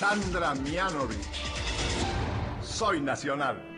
Sandra Mianovich. Soy nacional.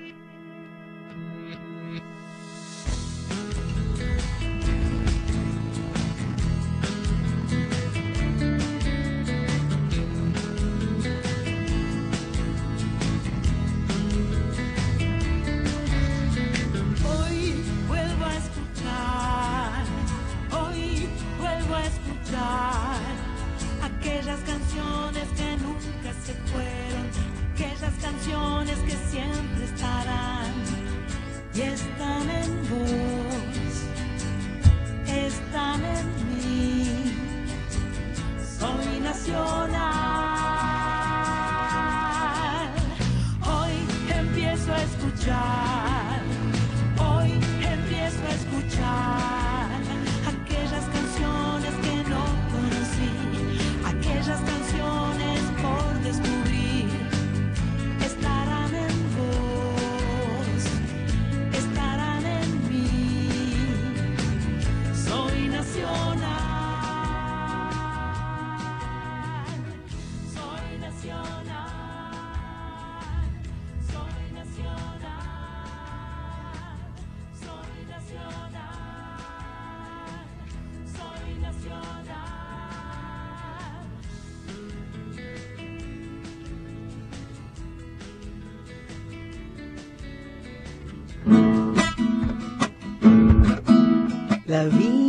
Vida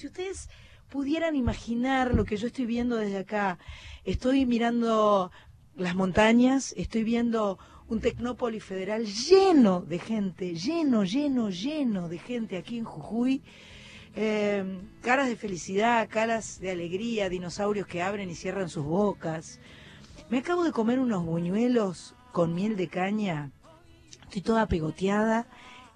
Si ustedes pudieran imaginar lo que yo estoy viendo desde acá, estoy mirando las montañas, estoy viendo un Tecnópolis Federal lleno de gente, lleno, lleno, lleno de gente aquí en Jujuy. Eh, caras de felicidad, caras de alegría, dinosaurios que abren y cierran sus bocas. Me acabo de comer unos buñuelos con miel de caña. Estoy toda pegoteada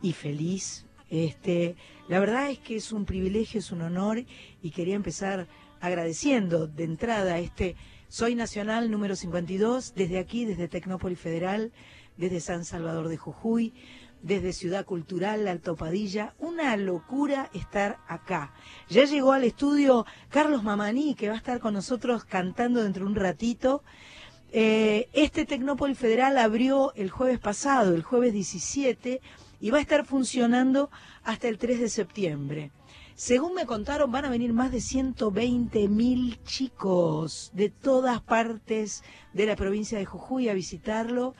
y feliz. Este, la verdad es que es un privilegio, es un honor y quería empezar agradeciendo de entrada este Soy Nacional número 52 desde aquí, desde Tecnópolis Federal, desde San Salvador de Jujuy, desde Ciudad Cultural Alto Padilla. Una locura estar acá. Ya llegó al estudio Carlos Mamaní, que va a estar con nosotros cantando dentro de un ratito. Eh, este Tecnópolis Federal abrió el jueves pasado, el jueves 17 y va a estar funcionando hasta el 3 de septiembre. Según me contaron, van a venir más de 120 mil chicos de todas partes de la provincia de Jujuy a visitarlo.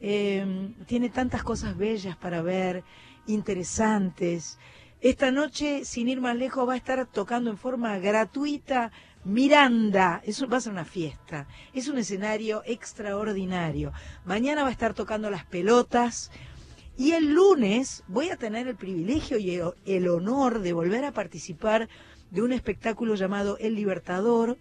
Em, tiene tantas cosas bellas para ver, interesantes. Esta noche, sin ir más lejos, va a estar tocando en forma gratuita Miranda. Eso va a ser una fiesta. Es un escenario extraordinario. Mañana va a estar tocando las pelotas. Y el lunes voy a tener el privilegio y el honor de volver a participar de un espectáculo llamado El Libertador,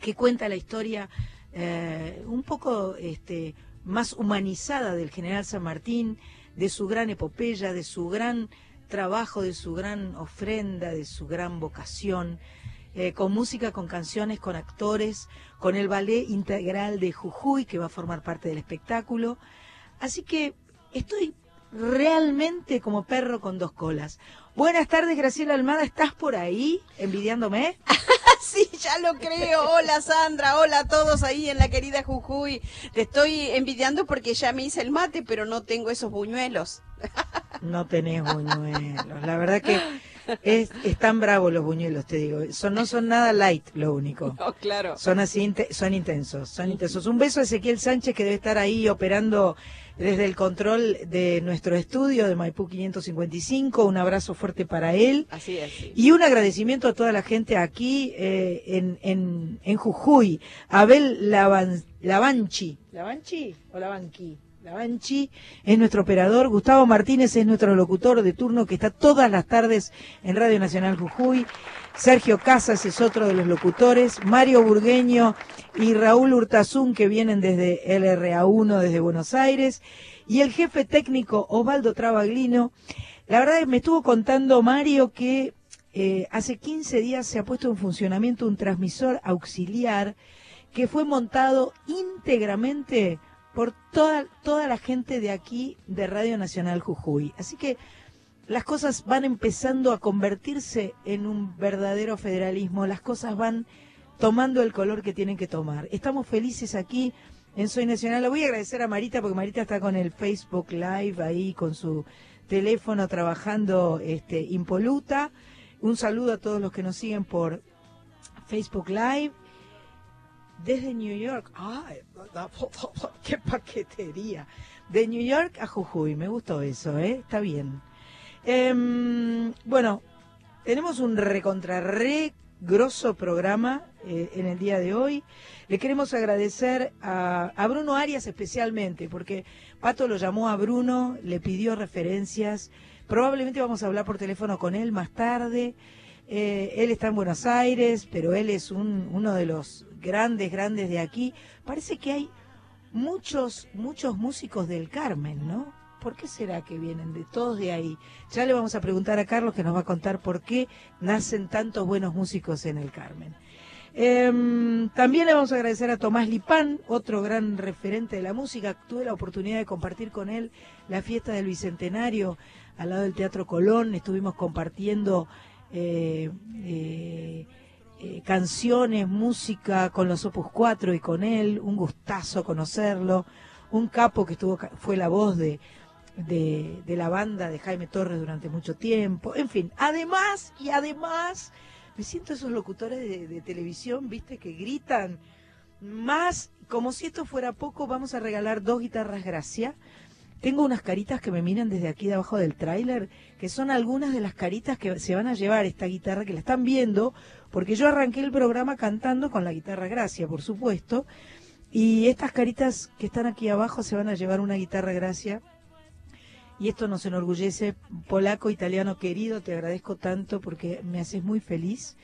que cuenta la historia eh, un poco este, más humanizada del general San Martín, de su gran epopeya, de su gran trabajo, de su gran ofrenda, de su gran vocación, eh, con música, con canciones, con actores, con el ballet integral de Jujuy, que va a formar parte del espectáculo. Así que Estoy realmente como perro con dos colas. Buenas tardes, Graciela Almada, ¿estás por ahí envidiándome? sí, ya lo creo. Hola Sandra, hola a todos ahí en la querida Jujuy. Te estoy envidiando porque ya me hice el mate, pero no tengo esos buñuelos. no tenés buñuelos. La verdad que es, están bravos los buñuelos, te digo. Son, no son nada light, lo único. No, claro. Son así, son intensos, son intensos. Un beso a Ezequiel Sánchez que debe estar ahí operando desde el control de nuestro estudio de Maipú 555. Un abrazo fuerte para él. Así es. Y un agradecimiento a toda la gente aquí eh, en, en, en Jujuy. Abel Lavan, Lavanchi. ¿Lavanchi o Lavanqui? Lavanchi es nuestro operador, Gustavo Martínez es nuestro locutor de turno que está todas las tardes en Radio Nacional Jujuy, Sergio Casas es otro de los locutores, Mario Burgueño y Raúl Hurtazún que vienen desde LRA1 desde Buenos Aires. Y el jefe técnico Osvaldo Travaglino. La verdad es que me estuvo contando Mario que eh, hace 15 días se ha puesto en funcionamiento un transmisor auxiliar que fue montado íntegramente por toda, toda la gente de aquí de Radio Nacional Jujuy. Así que las cosas van empezando a convertirse en un verdadero federalismo, las cosas van tomando el color que tienen que tomar. Estamos felices aquí en Soy Nacional. Le voy a agradecer a Marita porque Marita está con el Facebook Live ahí con su teléfono trabajando este impoluta. Un saludo a todos los que nos siguen por Facebook Live desde New York. ¡Ay! ¡Qué paquetería! De New York a Jujuy. Me gustó eso, ¿eh? Está bien. Em, bueno, tenemos un recontra re grosso programa eh, en el día de hoy. Le queremos agradecer a, Bruno Arias especialmente, porque Pato lo llamó a Bruno, le pidió referencias. Probablemente vamos a hablar por teléfono con él más tarde. Eh, él está en Buenos Aires, pero él es un, uno de los grandes, grandes de aquí. Parece que hay muchos, muchos músicos del Carmen, ¿no? ¿Por qué será que vienen de todos de ahí? Ya le vamos a preguntar a Carlos que nos va a contar por qué nacen tantos buenos músicos en el Carmen. Eh, también le vamos a agradecer a Tomás Lipán, otro gran referente de la música. Tuve la oportunidad de compartir con él la fiesta del Bicentenario al lado del Teatro Colón. Estuvimos compartiendo eh, eh, eh, canciones, música con los Opus 4 y con él, un gustazo conocerlo, un capo que estuvo, fue la voz de, de, la banda de Jaime Torres durante mucho tiempo, en fin, además y además, me siento esos locutores de, de televisión, viste, que gritan más, como si esto fuera poco, vamos a regalar dos guitarras Gracia, tengo unas caritas que me miran desde aquí de abajo del tráiler, que son algunas de las caritas que se van a llevar esta guitarra, que la están viendo, porque yo arranqué el programa cantando con la guitarra Gracia, por supuesto, y estas caritas que están aquí abajo se van a llevar una guitarra Gracia. Y esto nos enorgullece, polaco, italiano querido, te agradezco tanto porque me haces muy feliz.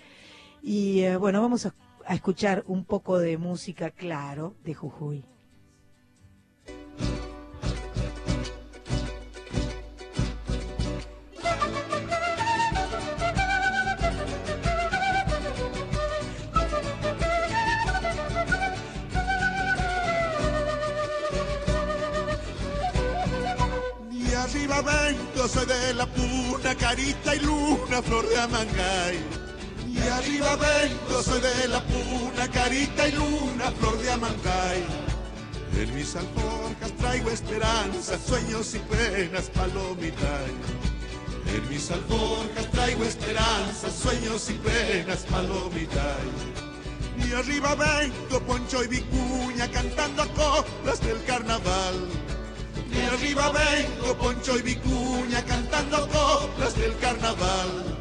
Y eh, bueno, vamos a, a escuchar un poco de música, claro, de Jujuy. Soy de la puna, carita y luna, flor de Amangay. Y arriba vengo, soy de la puna, carita y luna, flor de Amangay. En mis alforjas traigo esperanza, sueños y penas, palomita. En mis alforjas traigo esperanza, sueños y penas, palomita. Y arriba vengo, Poncho y Vicuña, cantando coplas del carnaval. Y arriba vengo Poncho y Vicuña cantando coplas del carnaval.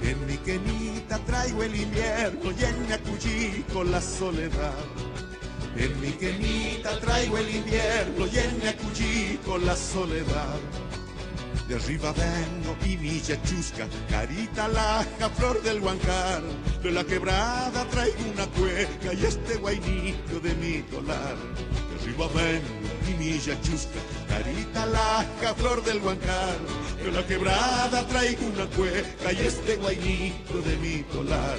En mi quenita traigo el invierno y en mi acullico la soledad. En mi quenita traigo el invierno y en mi acullico la soledad. De arriba vengo y mi chusca, carita laja, flor del huancar. De la quebrada traigo una cueca y este guainito de mi tolar. De arriba vengo y mi chusca, carita laja, flor del huancar. De la quebrada traigo una cueca y este guainito de mi tolar.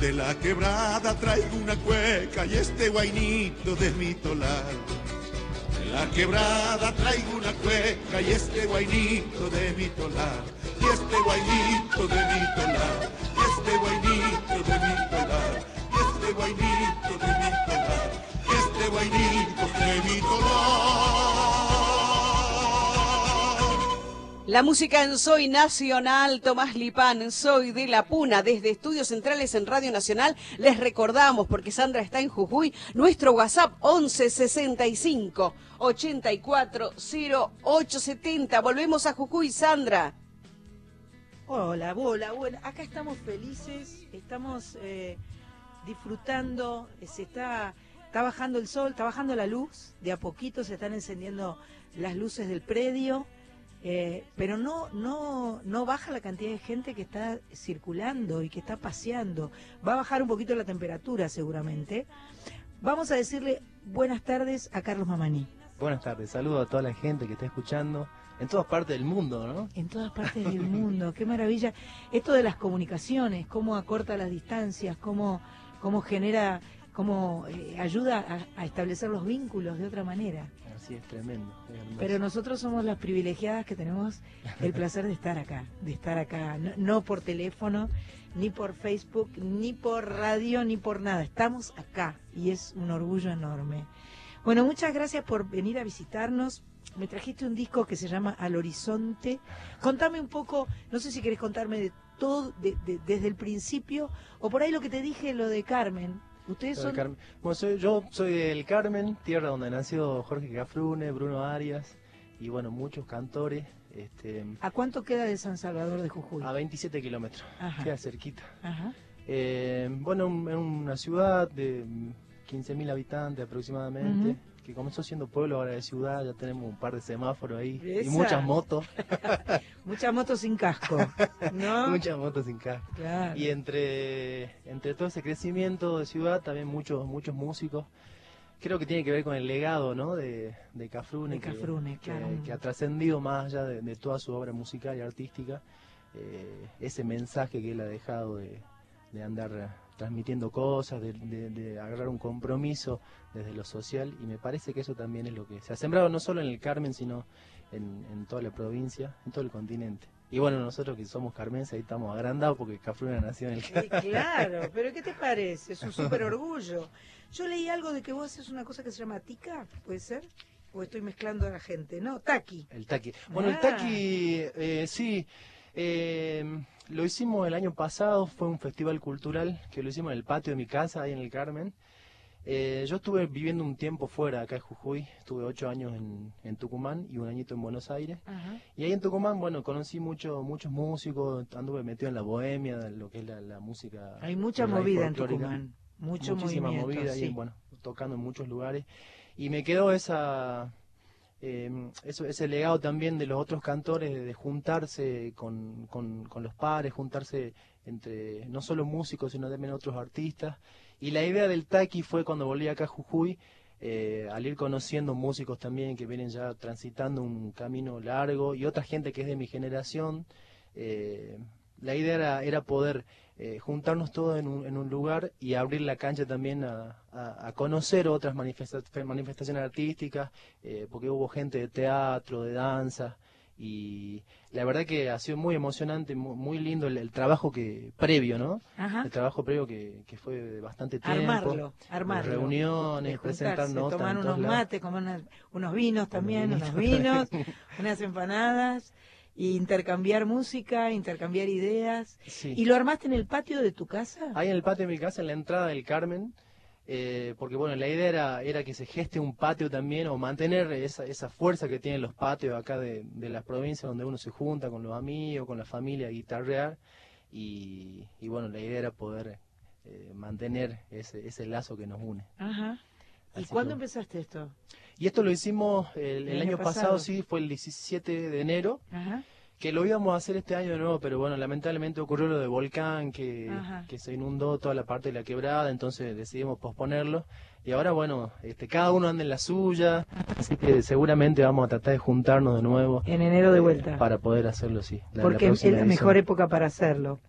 De la quebrada traigo una cueca y este guainito de mi tolar. De la quebrada traigo una cueca y este guainito de mi tolar. Y este guainito de mi tolar. Y este guainito de mi tolar. Y este guainito de mi tolar. Y este guainito de mi tolar. La música en Soy Nacional, Tomás Lipán, Soy de la Puna, desde Estudios Centrales en Radio Nacional. Les recordamos, porque Sandra está en Jujuy, nuestro WhatsApp 1165 84 0870. Volvemos a Jujuy, Sandra. Hola, hola, bueno, acá estamos felices, estamos eh, disfrutando, eh, se está, está bajando el sol, está bajando la luz, de a poquito se están encendiendo las luces del predio. Eh, pero no, no, no baja la cantidad de gente que está circulando y que está paseando. Va a bajar un poquito la temperatura seguramente. Vamos a decirle buenas tardes a Carlos Mamani. Buenas tardes, saludo a toda la gente que está escuchando en todas partes del mundo, ¿no? En todas partes del mundo, qué maravilla. Esto de las comunicaciones, cómo acorta las distancias, cómo, cómo genera, cómo eh, ayuda a, a establecer los vínculos de otra manera. Así es, tremendo. Pero nosotros somos las privilegiadas que tenemos el placer de estar acá, de estar acá, no, no por teléfono, ni por Facebook, ni por radio, ni por nada. Estamos acá y es un orgullo enorme. Bueno, muchas gracias por venir a visitarnos. Me trajiste un disco que se llama Al Horizonte. Contame un poco, no sé si querés contarme de todo, de- de- desde el principio, o por ahí lo que te dije, lo de Carmen. Ustedes Soy son... Bueno, soy- yo soy del Carmen, tierra donde nació Jorge Cafrune, Bruno Arias y bueno, muchos cantores. Este, ¿A cuánto queda de San Salvador de Jujuy? a 27 kilómetros, queda cerquita. Ajá. Eh, bueno, un- en una ciudad de mm, 15.000 habitantes aproximadamente. Que comenzó siendo pueblo, ahora de ciudad, ya tenemos un par de semáforos ahí y muchas motos, Muchas motos sin casco, ¿no? muchas motos sin casco. Claro. Y entre, entre todo ese crecimiento de ciudad, también muchos muchos músicos. Creo que tiene que ver con el legado ¿no? de, de Cafrune, De que- Cafrune, que, claro. que ha trascendido más allá de, de toda su obra musical y artística, eh, ese mensaje que él ha dejado de, de andar transmitiendo cosas, de, de- de agarrar un compromiso desde lo social, y me parece que eso también es lo que se ha sembrado no solo en el Carmen, sino en, en toda la provincia, en todo el continente. Y bueno, nosotros que somos carmenses ahí estamos agrandados porque Cafrune nació en el Sí, claro, pero ¿qué te parece? Es un súper orgullo. Yo leí algo de que vos haces una cosa que se llama tica, ¿puede ser? O estoy mezclando a la gente, ¿no? Taqui. El taqui. Bueno, el Ah. taqui, eh, sí, eh, lo hicimos el año pasado, fue un festival cultural que lo hicimos en el patio de mi casa, ahí en el Carmen. Eh, yo estuve viviendo un tiempo fuera, acá en Jujuy, estuve ocho años en, en Tucumán y un añito en Buenos Aires. Ajá. Y ahí en Tucumán, bueno, conocí mucho, muchos músicos, anduve metido en la bohemia, lo que es la, la música. Hay mucha movida en Tucumán. Mucho muchísima movida sí. y bueno, tocando en muchos lugares. Y me quedó esa eh, eso, ese legado también de los otros cantores de, juntarse con, con, con los pares, juntarse entre no solo músicos, sino también otros artistas. Y la idea del Taqui fue cuando volví acá a Jujuy, eh, al ir conociendo músicos también que vienen ya transitando un camino largo y otra gente que es de mi generación. eh, la idea era, era poder eh, juntarnos todos en un, en un lugar y abrir la cancha también a, a- a conocer otras manifesta- manifestaciones artísticas, eh, porque hubo gente de teatro, de danza, y la verdad que ha sido muy emocionante, mu- muy, lindo el, el trabajo que previo, ¿no? Ajá. El trabajo previo que, que fue de bastante tiempo. Armarlo, armarlo. reuniones, presentar notas Tomar unos mates, comer unos vinos también, unos vinos, unas empanadas, y intercambiar música, intercambiar ideas. Sí. ¿Y lo armaste en el patio de tu casa? Ahí en el patio de mi casa, en la entrada del Carmen, eh, porque bueno, la idea era, era que se geste un patio también o mantener esa, esa fuerza que tienen los patios acá de, de las provincias donde uno se junta con los amigos, con la familia a guitarrear y, y bueno, la idea era poder eh, mantener ese, ese lazo que nos une. Ajá. ¿Y Así cuándo que- empezaste esto? Y esto lo hicimos el, el El año año pasado, pasado. sí, fue el 17 de enero, Ajá. que lo íbamos a hacer este año de nuevo, pero bueno, lamentablemente ocurrió lo de volcán, que, que se inundó toda la parte de la quebrada, entonces decidimos posponerlo. Y ahora, bueno, este, cada uno anda en la suya, así que seguramente vamos a tratar de juntarnos de nuevo. En enero de eh, vuelta. para poder hacerlo, sí. la- la Porque es la edición. mejor época para hacerlo.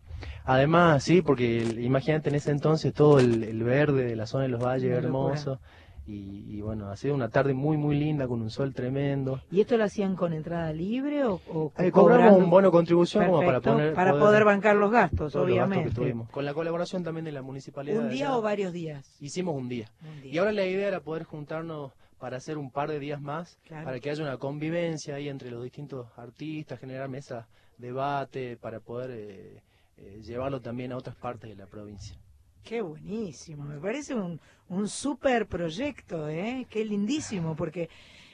Además, sí, porque el- imagínate en ese entonces todo el, el verde de la zona de los valles hermoso. Y, y bueno, ha sido una tarde muy, muy linda con un sol tremendo. ¿Y esto lo hacían con entrada libre o, o Eh, cobramos un bono contribución como para Perfecto, poner para poder bancar los gastos, los obviamente. Con la colaboración también de la municipalidad. ¿Un día allá. o varios días? Hicimos un día. Un día. Y ahora la idea era poder juntarnos para hacer un par de días más, Claro. para que haya una convivencia ahí entre los distintos artistas, generar mesas, debate, para poder eh, eh, llevarlo también a otras partes de la provincia. Qué buenísimo, me parece un, un súper proyecto, ¿eh? Qué lindísimo, porque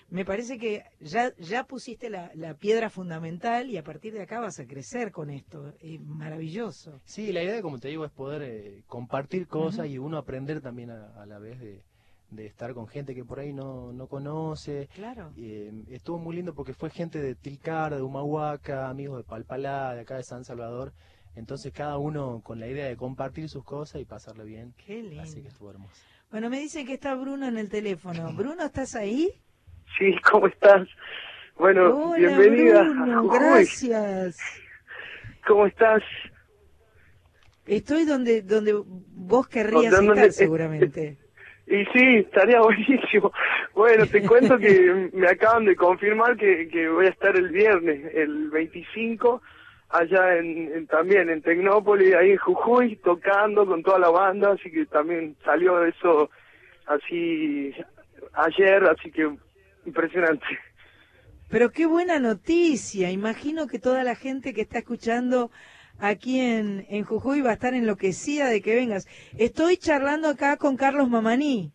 me parece que ya, ya pusiste la, la piedra fundamental y a partir de acá vas a crecer con esto. Es maravilloso. Sí, la idea, como te digo, es poder eh, compartir cosas y uno aprender también a, a la vez de, de estar con gente que por ahí no, no conoce. Claro. Eh, estuvo muy lindo porque fue gente de Tilcara, de Humahuaca, amigos de Palpalá, de acá de San Salvador. Entonces cada uno con la idea de compartir sus cosas y pasarle bien. Qué lindo. Así que estuvo hermoso. Bueno, me dicen que está Bruno en el teléfono. Bruno, ¿estás ahí? Sí, ¿cómo estás? Bueno, Hola, bienvenida a Bruno, gracias. ¿Cómo estás? Estoy donde donde vos querrías ¿Dónde- estar seguramente. Y sí, estaría buenísimo. Bueno, te cuento que me acaban de confirmar que, que voy a estar el viernes, el 25, allá en, en- también en Tecnópolis, ahí en Jujuy, tocando con toda la banda, así que también salió eso así ayer, así que impresionante. Pero qué buena noticia. Imagino que toda la gente que está escuchando aquí en, en Jujuy va a estar enloquecida de que vengas. Estoy charlando acá con Carlos Mamaní.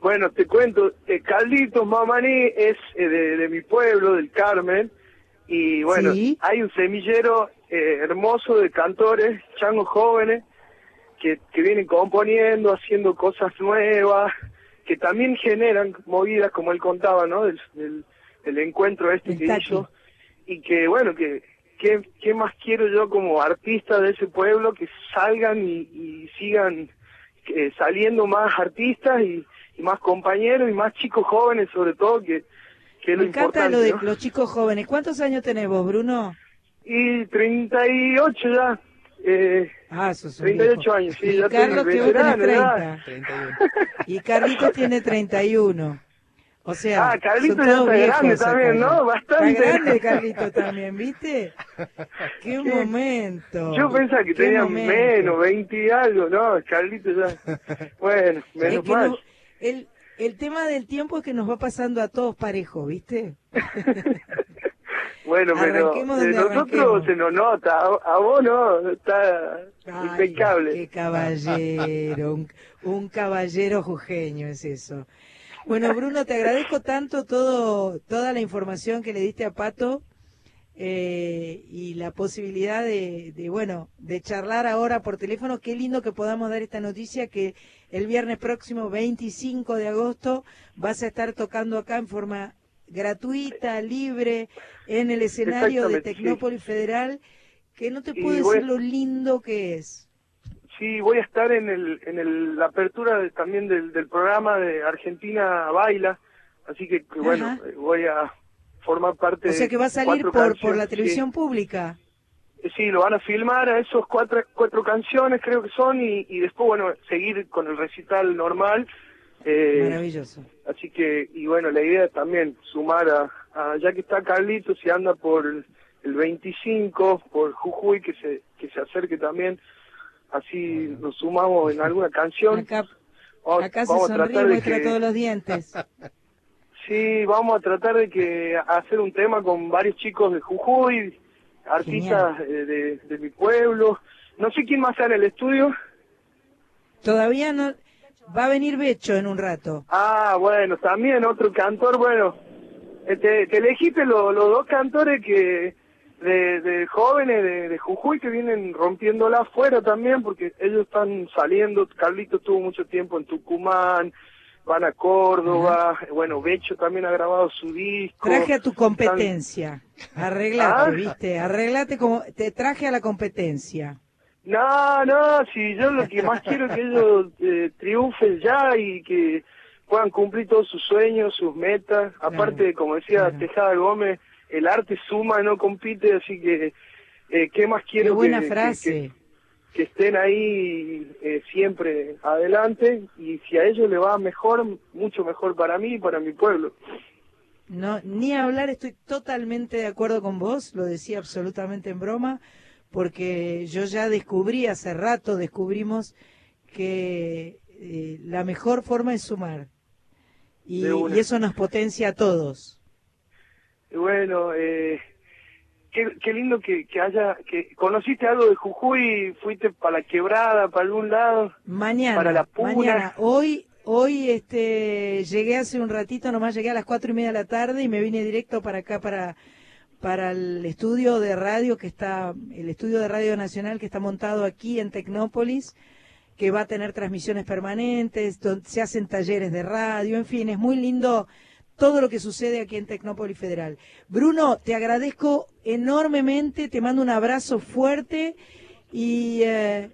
Bueno, te cuento, eh, Carlitos Mamaní es eh, de, de mi pueblo, del Carmen, y bueno, Sí. hay un semillero eh, hermoso de cantores, changos jóvenes, que, que vienen componiendo, haciendo cosas nuevas, que también generan movidas, como él contaba, ¿no? Del, del, del encuentro este que hizo, y que bueno, que ¿qué, qué más quiero yo como artista de ese pueblo que salgan y, y sigan eh, saliendo más artistas y, y más compañeros y más chicos jóvenes sobre todo que, que es lo Me encanta importante lo de ¿no? los chicos jóvenes. ¿Cuántos años tenés vos, Bruno? y 38 ya eh, Ah, sos un 38 viejo. años sí y ya Carlos, estoy que vos tenés veterano, ya. 30. 31. Y Carlitos tiene 31. O sea, Ah, Carlitos son ya todos está viejos grande también. ¿no? Bastante. Está grande Carlitos también, ¿viste? Qué momento. yo pensaba que tenía momento. menos 20 y algo no Carlito ya bueno Es menos que mal no- el, el tema del tiempo es que nos va pasando a todos parejos, ¿viste? bueno pero eh, donde nosotros se nos nota a, a vos no está Ay, impecable Qué caballero, un, un caballero jujeño es eso. Bueno, Bruno, te agradezco tanto todo, toda la información que le diste a Pato eh, y la posibilidad de, de, bueno, de charlar ahora por teléfono. Qué lindo que podamos dar esta noticia que el viernes próximo, 25 de agosto, vas a estar tocando acá en forma gratuita, libre, en el escenario de sí. Tecnópolis Federal, que no te puedo a- decir lo lindo que es. Sí, voy a estar en el en el, la apertura de- también del, del programa de Argentina Baila, así que, que bueno, eh, voy a formar parte O sea que va a de salir por, por la sí. televisión pública. Sí, lo van a filmar a esos cuatro, cuatro canciones creo que son y, y después, bueno, seguir con el recital normal. Eh, Maravilloso. así que, y bueno, la idea es también sumar a, a- ya que está Carlitos y anda por el, el 25, por Jujuy, que se, que se acerque también, así nos sumamos en alguna canción. Acá, Vamos- acá se vamos a sonríe tratar de que- todos los dientes. Sí, vamos a tratar de que hacer un tema con varios chicos de Jujuy, artistas eh, de, de mi pueblo. No sé quién más está en el estudio. Todavía no... Va a venir Becho en un rato. Ah, bueno, también otro cantor, bueno, eh, te, te elegiste lo- los dos cantores que de, de jóvenes de, de Jujuy que vienen rompiéndola afuera también, porque ellos están saliendo, Carlito estuvo mucho tiempo en Tucumán, van a Córdoba, bueno, Becho también ha grabado su disco. Traje a tu competencia. Arreglate, Ah. ¿viste? Arreglate como... Te traje a la competencia. No, no, si yo lo que más quiero es que ellos eh, triunfen ya y que puedan cumplir todos sus sueños, sus metas. Aparte, como decía claro. Tejada Gómez, el arte suma, no compite, así que eh, ¿qué más Qué quiero buena que, que- frase. que, que estén ahí eh, siempre adelante y si a ellos le va mejor, mucho mejor para mí y para mi pueblo. No, ni hablar, estoy totalmente de acuerdo con vos, lo decía absolutamente en broma, porque yo ya descubrí, hace rato descubrimos que eh, la mejor forma es sumar. Y, y eso nos potencia a todos. Bueno, eh, qué, qué lindo que, que haya, que conociste algo de Jujuy, fuiste para la quebrada, para algún lado. Mañana, Para la puna. mañana, hoy, hoy este, llegué hace un ratito, nomás llegué a las cuatro y media de la tarde y me vine directo para acá, para, para el estudio de radio que está, el estudio de Radio Nacional que está montado aquí en Tecnópolis, que va a tener transmisiones permanentes, donde se hacen talleres de radio, en fin, es muy lindo todo lo que sucede aquí en Tecnópolis Federal. Bruno, te agradezco enormemente, te mando un abrazo fuerte y eh,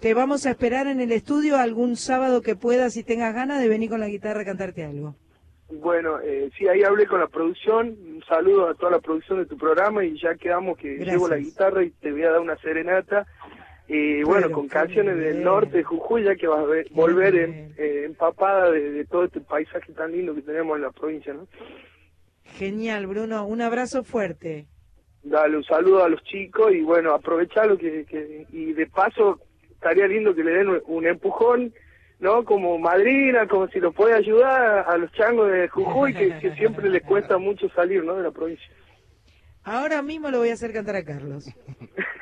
te vamos a esperar en el estudio algún sábado que puedas y tengas ganas de venir con la guitarra a cantarte algo. Bueno, eh, sí, ahí hablé con la producción, un saludo a toda la producción de tu programa y ya quedamos que Gracias. llevo la guitarra y te voy a dar una serenata. Y bueno, con canciones del norte de Jujuy, ya que vas a ver- volver en- eh, empapada de, de todo este paisaje tan lindo que tenemos en la provincia, ¿no? Genial, Bruno. Un abrazo fuerte. Dale un saludo a los chicos y bueno, aprovechalo que, que y de paso estaría lindo que le den un, un empujón, ¿no? Como madrina, como si lo puede ayudar a los changos de Jujuy que, que siempre les cuesta mucho salir, ¿no? De la provincia. Ahora mismo lo voy a hacer cantar a Carlos.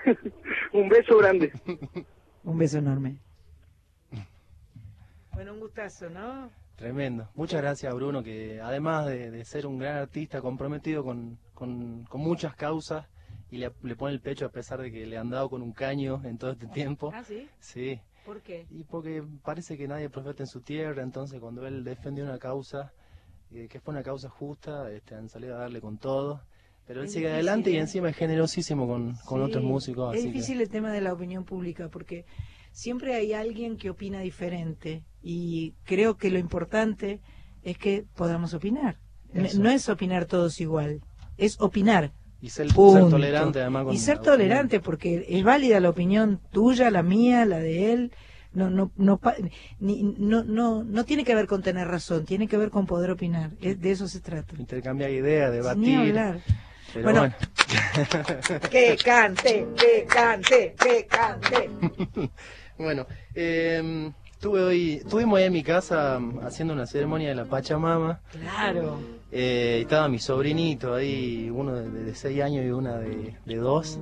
un beso grande. Un beso enorme. Bueno, un gustazo, ¿no? Tremendo. Muchas gracias, Bruno, que además de, de ser un gran artista comprometido con, con- con muchas causas y le, le pone el pecho a pesar de que le han dado con un caño en todo este tiempo. ¿Ah, sí? Sí. ¿Por qué? Y porque parece que nadie profeta en su tierra, entonces cuando él defendió una causa, eh, que fue una causa justa, este, han salido a darle con todo. Pero él Es sigue difícil, adelante y ¿eh? encima es generosísimo con, con Sí, otros músicos. Es así que- difícil el tema de la opinión pública porque siempre hay alguien que opina diferente y creo que lo importante es que podamos opinar. Eso. No es opinar todos igual, es opinar. y ser, tolerante además con y ser opinión. tolerante porque es válida la opinión tuya, la mía, la de él. No, no, no, ni- no, no, no tiene que ver con tener razón, tiene que ver con poder opinar. Es- de eso se trata. Intercambiar ideas, Ni debatir. hablar. Pero Bueno. bueno. Que cante, que cante, que cante. Bueno, eh, estuve hoy, estuvimos ahí en mi casa mm, haciendo una ceremonia de la Pachamama. Claro. Eh, estaba mi sobrinito ahí, uno de, de seis años y una de, de dos.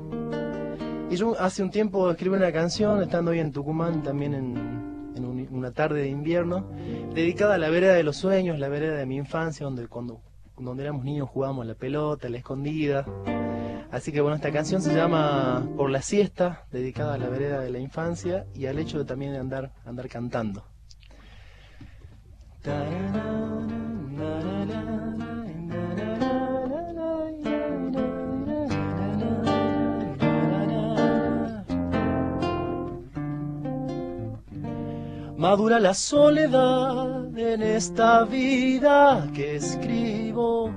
Y yo hace un tiempo escribí una canción, estando ahí en Tucumán, también en, en un- una tarde de invierno, dedicada a la vereda de los sueños, la vereda de mi infancia, donde cuando, donde éramos niños jugábamos la pelota, la escondida. Así que bueno, esta canción se llama Por la siesta, dedicada a la vereda de la infancia y al hecho de también de andar, andar cantando. Madura la soledad en esta vida que escribo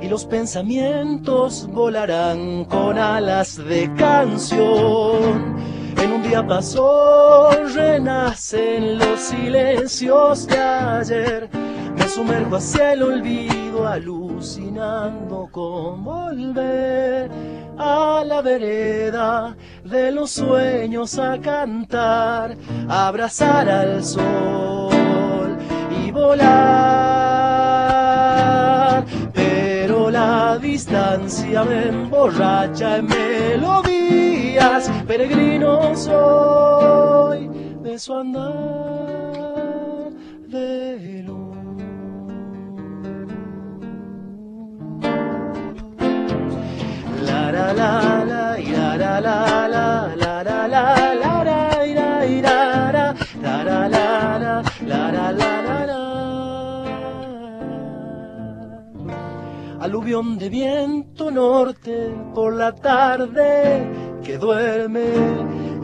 y los pensamientos volarán con alas de canción. En un día pasó, renacen los silencios de ayer. Me sumerjo hacia el olvido, alucinando con volver a la vereda de los sueños a cantar, abrazar al sol y volar. Pero la distancia me emborracha en melodías, peregrino soy de de su andar de luz. La. Aluvión de viento norte por la tarde que duerme.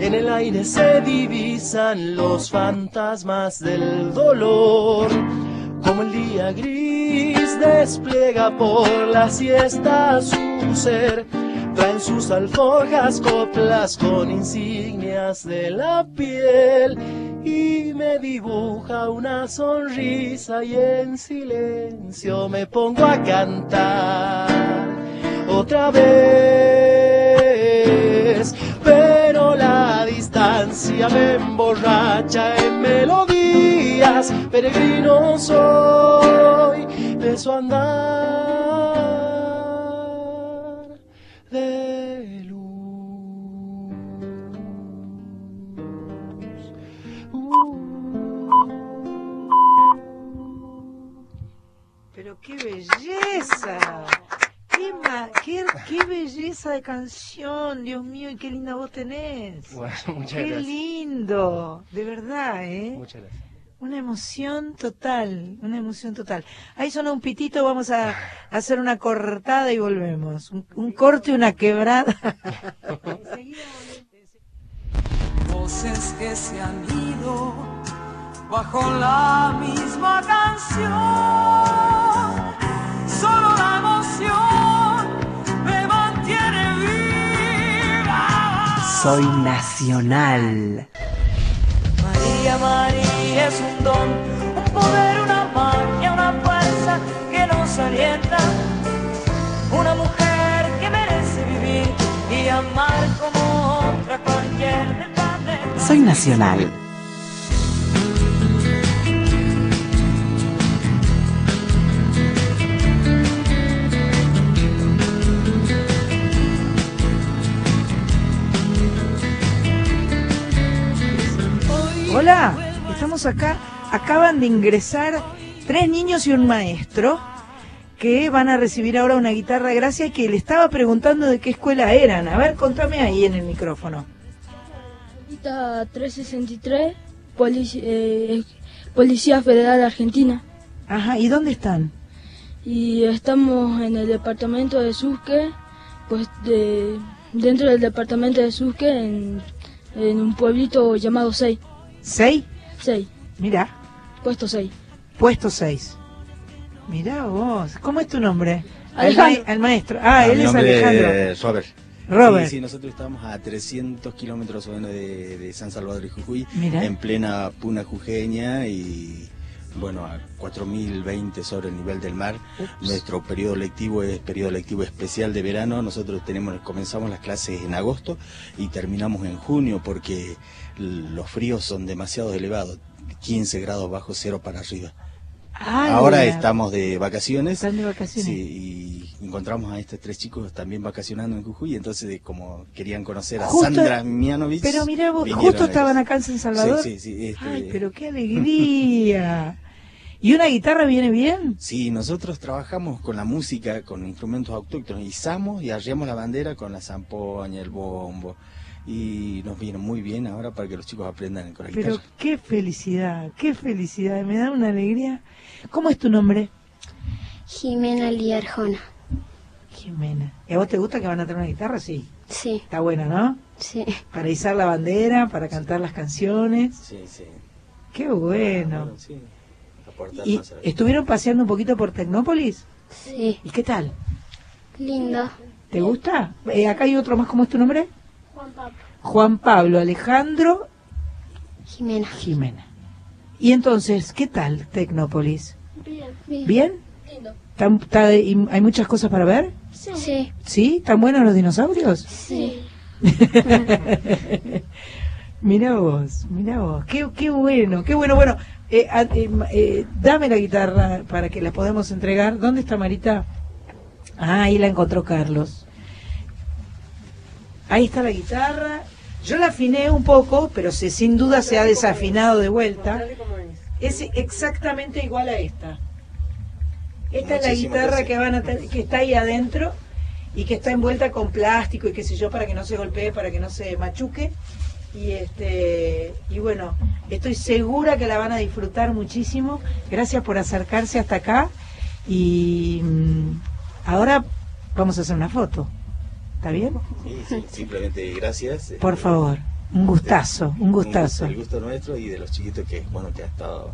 En el aire se divisan los fantasmas del dolor. Como el día gris despliega por la siesta su ser, traen sus alforjas coplas con insignias de la piel y me dibuja una sonrisa y en silencio me pongo a cantar otra vez, pero la distancia me emborracha en melodías, peregrino soy de su andar de canción, Dios mío, y qué linda voz tenés. Bueno, muchas Qué gracias. lindo, de verdad, ¿eh? Muchas gracias. Una emoción total, una emoción total. Ahí suena un pitito, vamos a hacer una cortada y volvemos. Un, un corte, una quebrada. voces que se han ido bajo la misma canción. Solo Soy nacional. María, María es un don, un poder, una magia, una fuerza que nos alienta. Una mujer que merece vivir y amar como otra cualquier del planeta. Soy nacional. Hola, estamos acá. Acaban de ingresar tres niños y un maestro que van a recibir ahora una guitarra de gracia y que le estaba preguntando de qué escuela eran. A ver, contame ahí en el micrófono. Está 363, Polici- eh, Policía Federal Argentina. Ajá, ¿y dónde están? Y estamos en el departamento de Susque, pues de, dentro del departamento de Susque, en, en un pueblito llamado 6. ¿Seis? 6, Mira, puesto 6. puesto seis. Mira vos, ¿cómo es tu nombre? Al, Alejandro. ma- al maestro. Ah, él mi es nombre Alejandro. es Robert. Robert. Sí, sí, nosotros estamos a 300 kilómetros o menos de, de San Salvador y Jujuy, Mira. en plena puna jujeña y bueno, a 4020 sobre el nivel del mar. Nuestro periodo lectivo es periodo lectivo especial de verano. Nosotros tenemos comenzamos las clases en agosto y terminamos en junio porque los fríos son demasiado elevados, 15 grados bajo cero para arriba. Ah, Ahora estamos de vacaciones. Están de vacaciones. Sí, y encontramos a estos tres chicos también vacacionando en Jujuy, entonces como querían conocer a Justo- Sandra Mianovich. Pero mira vos, justo estaban acá en San Salvador. Sí, sí, sí. este, Ay, pero qué alegría. ¿Y una guitarra viene bien? Sí, nosotros trabajamos con la música, con instrumentos autóctonos, izamos y arriamos la bandera con la zampoña, el bombo, y nos viene muy bien ahora para que los chicos aprendan con la Pero qué felicidad, qué felicidad. Me da una alegría. ¿Cómo es tu nombre? Jimena Liarjona. Jimena. ¿Y a vos te gusta que van a tener una guitarra? Sí. Sí, Está buena, ¿no? sí. Para izar la bandera, para cantar las canciones. Sí, sí. Qué bueno. Bueno, sí, aportar ¿Y más a la- estuvieron paseando un poquito por Tecnópolis? Sí, ¿Y qué tal? lindo. ¿Te gusta? Eh, acá hay otro más, ¿cómo es tu nombre? Juan Pablo. Juan Pablo Alejandro Jimena. Jimena. Y entonces, ¿qué tal Tecnópolis? Bien. ¿Bien? Lindo. ¿Tan- ¿Hay muchas cosas para ver? Sí, ¿Sí? ¿Están buenos los dinosaurios? sí. Mira vos, mira vos, qué, qué bueno, qué bueno. Bueno, eh, a- eh, eh, dame la guitarra para que la podamos entregar. ¿Dónde está Marita? Ah, ahí la encontró Carlos. Ahí está la guitarra. Yo la afiné un poco, pero se, sin duda se ha desafinado de vuelta. Es exactamente igual a esta. Esta es la guitarra que van a tener- que está ahí adentro y que está envuelta con plástico y qué sé yo para que no se golpee, para que no se machuque. Y este y bueno, estoy segura que la van a disfrutar muchísimo. Gracias por acercarse hasta acá y mm, ahora vamos a hacer una foto. ¿Está bien? Sí, sí, simplemente gracias. Por favor, un gustazo, un gustazo. El gusto nuestro y de los chiquitos que, bueno, que ha estado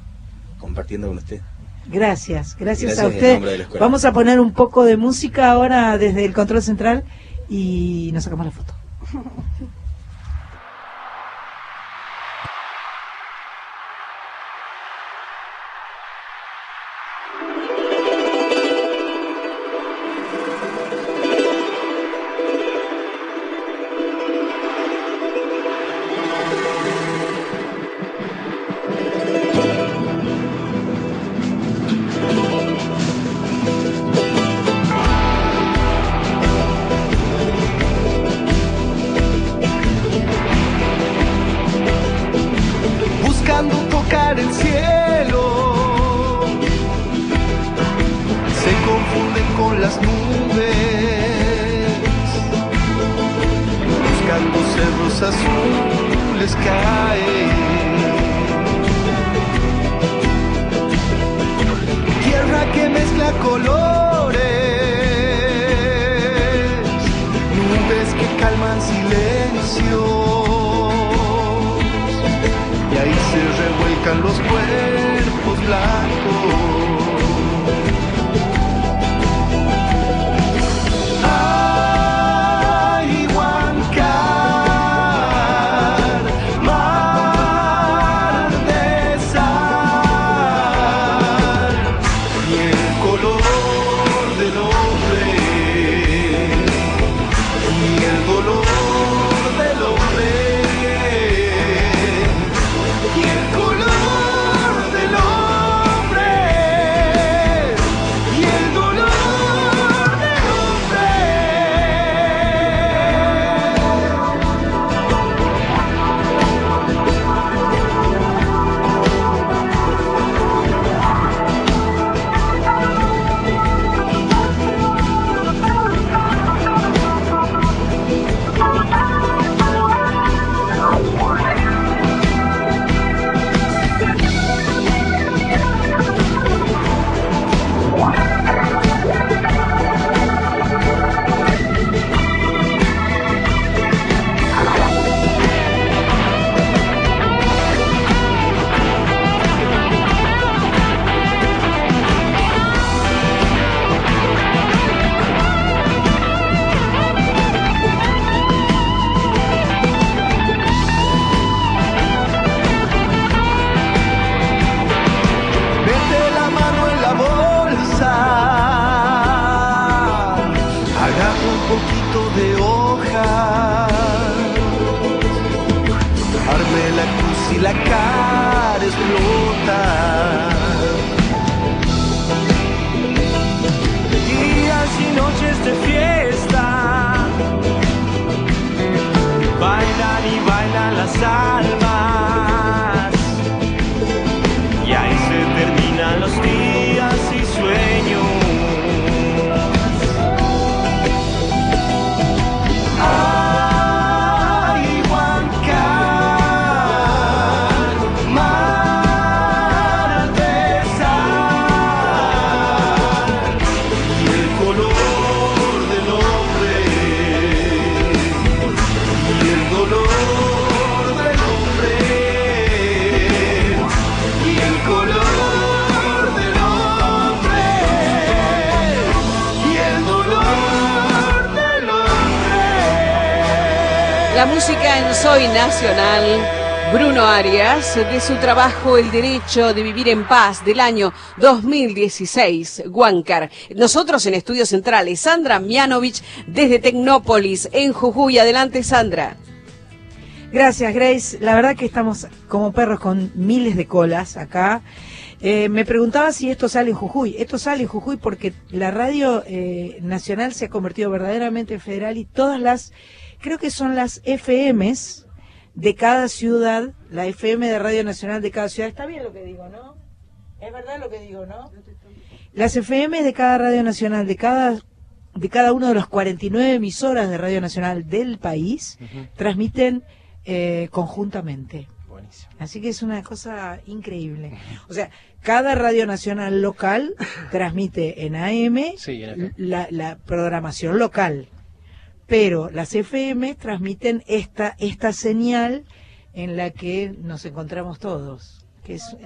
compartiendo con usted. Gracias, gracias, Gracias a en usted. nombre de la escuela. Vamos a poner un poco de música ahora desde el control central y nos sacamos la foto. Nacional. Bruno Arias, de su trabajo El Derecho de Vivir en Paz del año 2016, Huáncar. Nosotros en Estudios Centrales, Sandra Mianovich desde Tecnópolis, en Jujuy. Adelante, Sandra. Gracias, Grace. La verdad que estamos como perros con miles de colas acá. Eh, me preguntaba si esto sale en Jujuy. Esto sale en Jujuy porque la radio eh, nacional se ha convertido verdaderamente en federal y todas las, creo que son las FMs de cada ciudad, la FM de Radio Nacional de cada ciudad. Está bien lo que digo, ¿no? Es verdad lo que digo, ¿no? Las FM de cada Radio Nacional, de cada de cada uno de los 49 emisoras de Radio Nacional del país, transmiten eh, conjuntamente. Buenísimo. Así que es una cosa increíble. O sea, cada radio nacional local transmite en AM Sí, en FM. la, la programación local, pero las FM transmiten esta esta señal en la que nos encontramos todos, que es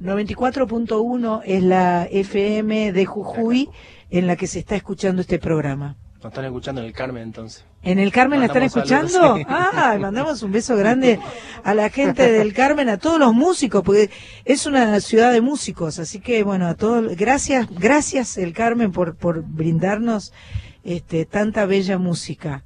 94.1 es la FM de Jujuy en la que se está escuchando este programa. Nos están escuchando en el Carmen entonces. ¿En el Carmen la están escuchando? saludos, sí. Ah, mandamos un beso grande a la gente del Carmen, a todos los músicos, porque es una ciudad de músicos, así que bueno, a todos, gracias, gracias el Carmen por, por brindarnos este, tanta bella música.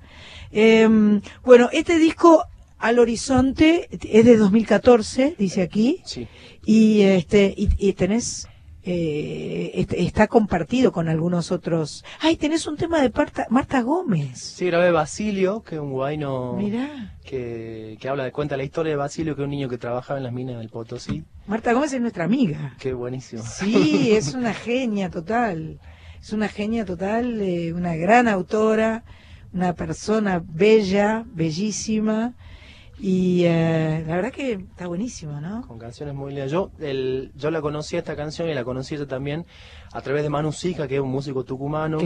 Em, bueno, este disco Al Horizonte es de 2014, dice aquí, Sí. y este, y, y tenés eh, este- está compartido con algunos otros. Ay, tenés un tema de Marta, Marta Gómez. Sí, grabé Basilio, que es un guayno Mirá. que, que habla de cuenta la historia de Basilio, que es un niño que trabajaba en las minas del Potosí. Marta Gómez es nuestra amiga. Qué buenísimo. Sí, es una genia total. Es una genia total, eh, una gran autora, una persona bella, bellísima. Y eh, la verdad que está buenísimo, ¿no? con canciones muy lindas. Yo, el, yo la conocí esta canción y la conocí ella también a través de Manu Sica, que es un músico tucumano, que-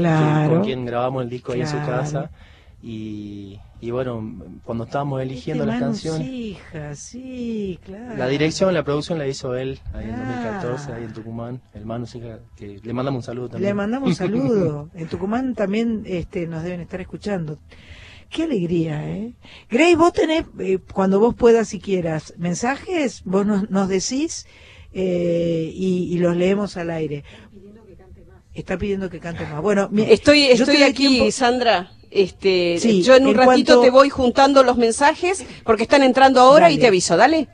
con quien grabamos el disco ahí en su casa. Y, y bueno, cuando estábamos eligiendo Este las canciones, Sija, sí, claro. la dirección, la producción la hizo él ahí en Ah. 2014, ahí en Tucumán, el Manu Sica, que le mandamos un saludo también. Le mandamos un saludo. En Tucumán también este, nos deben estar escuchando. Qué alegría, ¿eh? Grace, vos tenés, eh, cuando vos puedas y quieras, mensajes, vos nos, nos decís eh, y, y los leemos al aire. Está pidiendo que cante más. Bueno, mi- Estoy, estoy aquí, tiempo- Sandra. Este, Sí, yo en un en ratito cuanto- te voy juntando los mensajes porque están entrando ahora y te aviso, dale.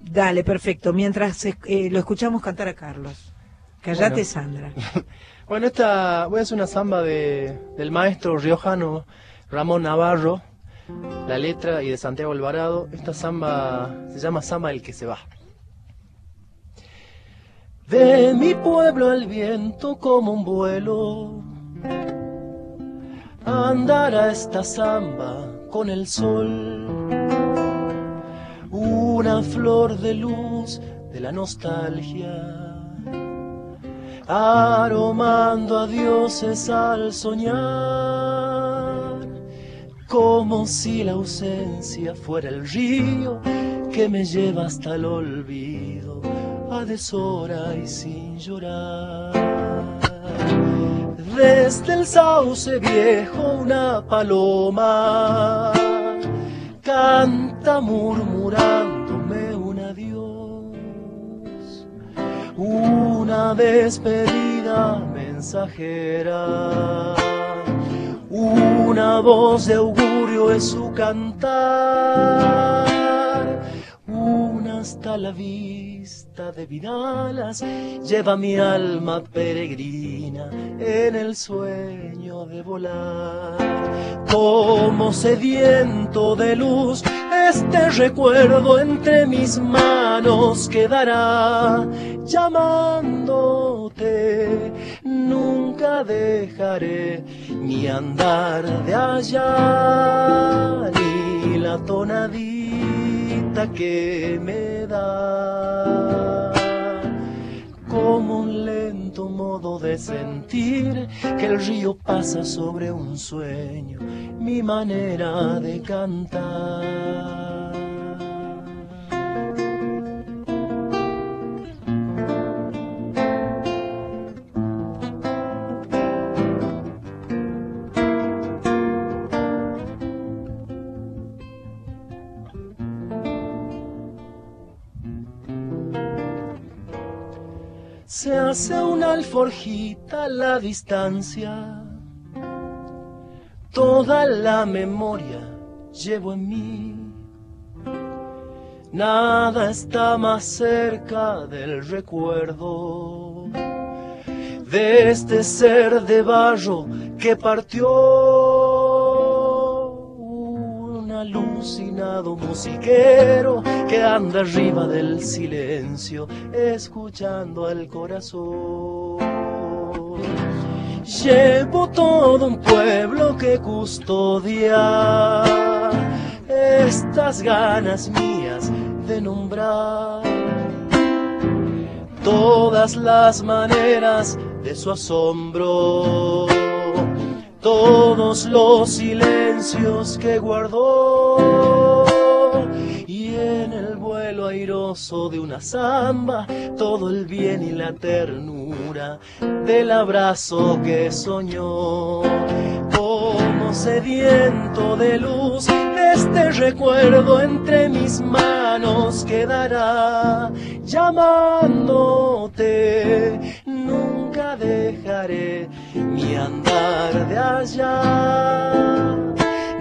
Dale, perfecto. Mientras eh, lo escuchamos cantar a Carlos. Callate, Bueno. Sandra. Bueno, esta voy a hacer una samba de, del maestro riojano Ramón Navarro, la letra y de Santiago Alvarado. Esta samba se llama Samba el que se va. De mi pueblo al viento como un vuelo, andará esta samba con el sol, una flor de luz de la nostalgia. Aromando a dioses al soñar, como si la ausencia fuera el río que me lleva hasta el olvido, a deshora y sin llorar. Desde el sauce viejo una paloma canta murmurándome un adiós una despedida mensajera. Una voz de augurio es su cantar. Una hasta la vista de Vidalas lleva mi alma peregrina en el sueño de volar. Como sediento de luz, este recuerdo entre mis manos quedará llamándote. Nunca dejaré mi andar de allá, ni la que me da. Como un lento modo de sentir que el río pasa sobre un sueño, mi manera de cantar. Se hace una alforjita a la distancia, toda la memoria llevo en mí. Nada está más cerca del recuerdo de este ser de barro que partió alucinado musiquero que anda arriba del silencio, escuchando al corazón. Llevo todo un pueblo que custodia estas ganas mías de nombrar todas las maneras de su asombro, todos los silencios que guardó y en el vuelo airoso de una samba todo el bien y la ternura del abrazo que soñó como sediento de luz este recuerdo entre mis manos quedará llamándote. Nunca dejaré mi andar de allá,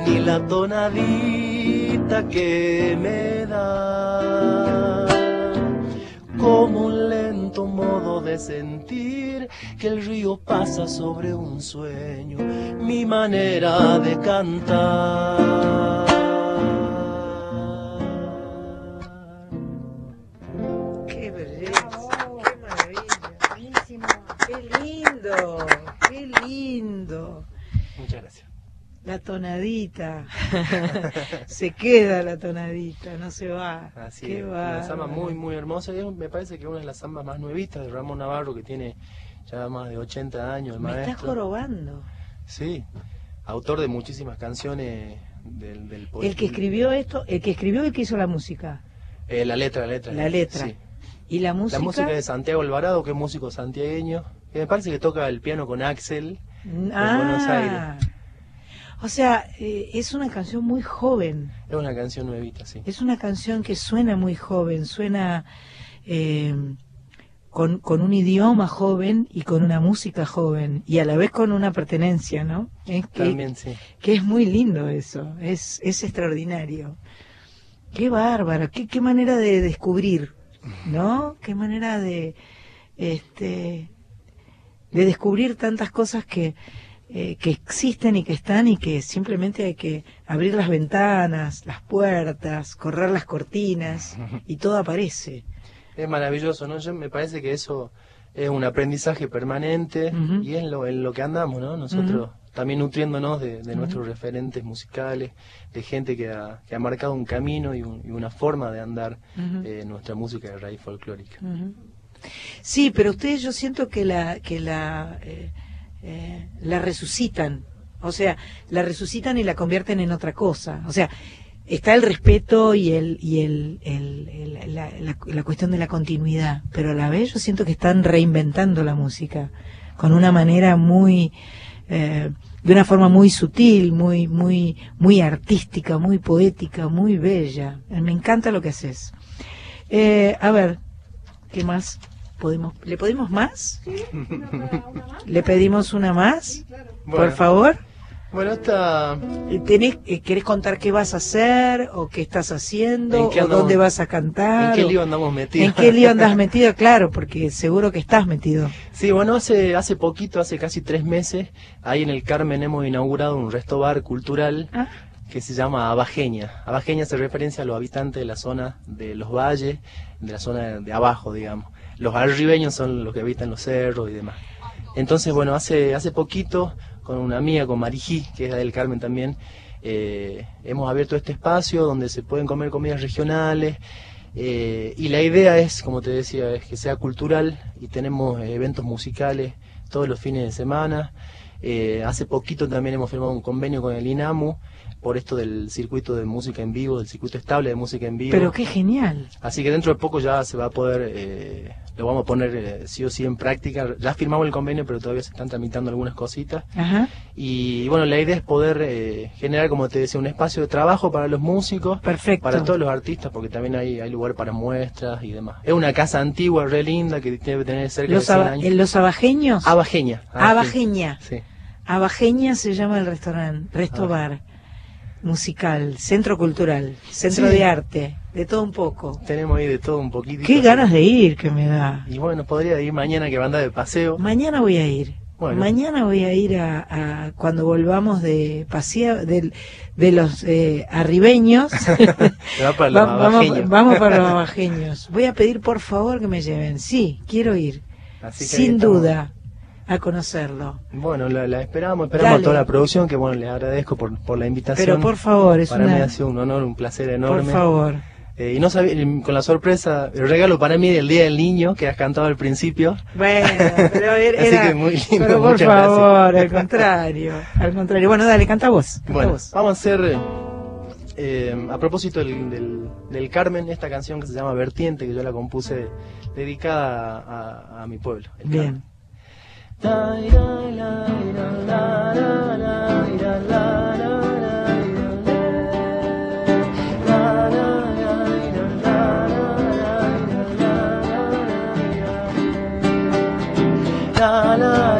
ni la tonadita que me da. Como un lento modo de sentir que el río pasa sobre un sueño, mi manera de cantar. Qué qué maravilla. Qué lindo, lindo. Muchas gracias. La tonadita. se queda la tonadita, no se va. Así qué es, una samba muy, muy hermosa. y me parece que una de las zambas más nuevitas de Ramón Navarro, que tiene ya más de 80 años, el Me estás maestro. jorobando. Sí, autor de muchísimas canciones del, del poeta. El que escribió esto, el que escribió y que hizo la música. Eh, la letra, la letra. La letra. sí. Y la música. La música de Santiago Alvarado, que es músico santiagueño. Que me parece que toca el piano con Axel en Buenos Aires. Ah. O sea, eh, es una canción muy joven. Es una canción nuevita, sí. Es una canción que suena muy joven, suena eh, con, con un idioma joven y con una música joven y a la vez con una pertenencia, ¿no? Es que, También, sí. que es muy lindo eso, es, es extraordinario. Qué bárbaro, qué, qué manera de descubrir, ¿no? Qué manera de, este, de descubrir tantas cosas que, eh, que existen y que están y que simplemente hay que abrir las ventanas, las puertas, correr las cortinas y todo aparece. Es maravilloso, ¿no? Yo me parece que eso es un aprendizaje permanente y es lo, en lo que andamos, ¿no? Nosotros también nutriéndonos de, de nuestros referentes musicales, de gente que ha, que ha marcado un camino y, un- y una forma de andar eh, nuestra música de raíz folclórica. Sí, pero ustedes yo siento que la que la eh, eh, la resucitan, o sea, la resucitan y la convierten en otra cosa. O sea, está el respeto y el y el, el- el- la, la- la cuestión de la continuidad, pero a la vez yo siento que están reinventando la música con una manera muy eh, de una forma muy sutil, muy muy muy artística, muy poética, muy bella. Me encanta lo que haces. Eh, a ver, ¿qué más podemos? ¿Le pedimos más? ¿Le pedimos una más? Por Bueno. favor. Bueno, esta... ¿Tenés, eh, ¿Querés contar qué vas a hacer o qué estás haciendo ¿En qué o andamos? dónde vas a cantar? ¿En qué o- lío andamos metidos? ¿En qué lío andas metido? Claro, porque seguro que estás metido. Sí, bueno, hace, hace poquito, hace casi tres meses, ahí en el Carmen hemos inaugurado un resto bar cultural Ah. que se llama Abajeña. Abajeña hace referencia a los habitantes de la zona de los valles, de la zona de abajo, digamos. Los arribeños son los que habitan los cerros y demás. Entonces, bueno, hace, hace poquito, con una amiga, con Marijí, que es del Carmen también, eh, hemos abierto este espacio donde se pueden comer comidas regionales. eh, y la idea es, como te decía, es que sea cultural y tenemos eventos musicales todos los fines de semana. Eh, hace poquito también hemos firmado un convenio con el INAMU por esto del circuito de música en vivo, del circuito estable de música en vivo. Pero qué genial. Así que dentro de poco ya se va a poder, eh, lo vamos a poner eh, sí o sí en práctica. Ya firmamos el convenio, pero todavía se están tramitando algunas cositas. Ajá. Y bueno, la idea es poder eh, generar, como te decía, un espacio de trabajo para los músicos, Perfecto. para todos los artistas, porque también hay, hay lugar para muestras y demás. Es una casa antigua, re linda, que debe tener cerca Los, de 100 aba- años. ¿en los abajeños? Abajeña. Abajeña. Sí. Abajeña se llama el restaurante, Resto Bar, musical, centro cultural, centro Sí. de arte, de todo un poco. Tenemos ahí de todo un poquitito. Qué ganas de ir que me da. Y bueno, podría ir mañana que va a andar de paseo. Mañana voy a ir. Bueno. Mañana voy a ir a, a- cuando volvamos de paseo del- de los eh, arribeños. Se va para los Va- vamos, vamos para los babajeños. Voy a pedir por favor que me lleven. Sí, quiero ir. Así que Sin duda a conocerlo. Bueno, la, la esperamos, esperamos a toda la producción, que bueno, les agradezco por, por la invitación. Pero por favor, es Para una- mí ha sido un honor, un placer enorme. Por favor. Eh, y no sabía, con la sorpresa, el regalo para mí del Día del Niño, que has cantado al principio. Bueno, pero era, Así que muy lindo, pero por favor, gracias. al contrario, al contrario. Bueno, dale, canta vos. canta Bueno, vos. vamos a hacer, eh, a propósito del, del, del Carmen, esta canción que se llama Vertiente, que yo la compuse dedicada a, a- a mi pueblo. el Bien. La la la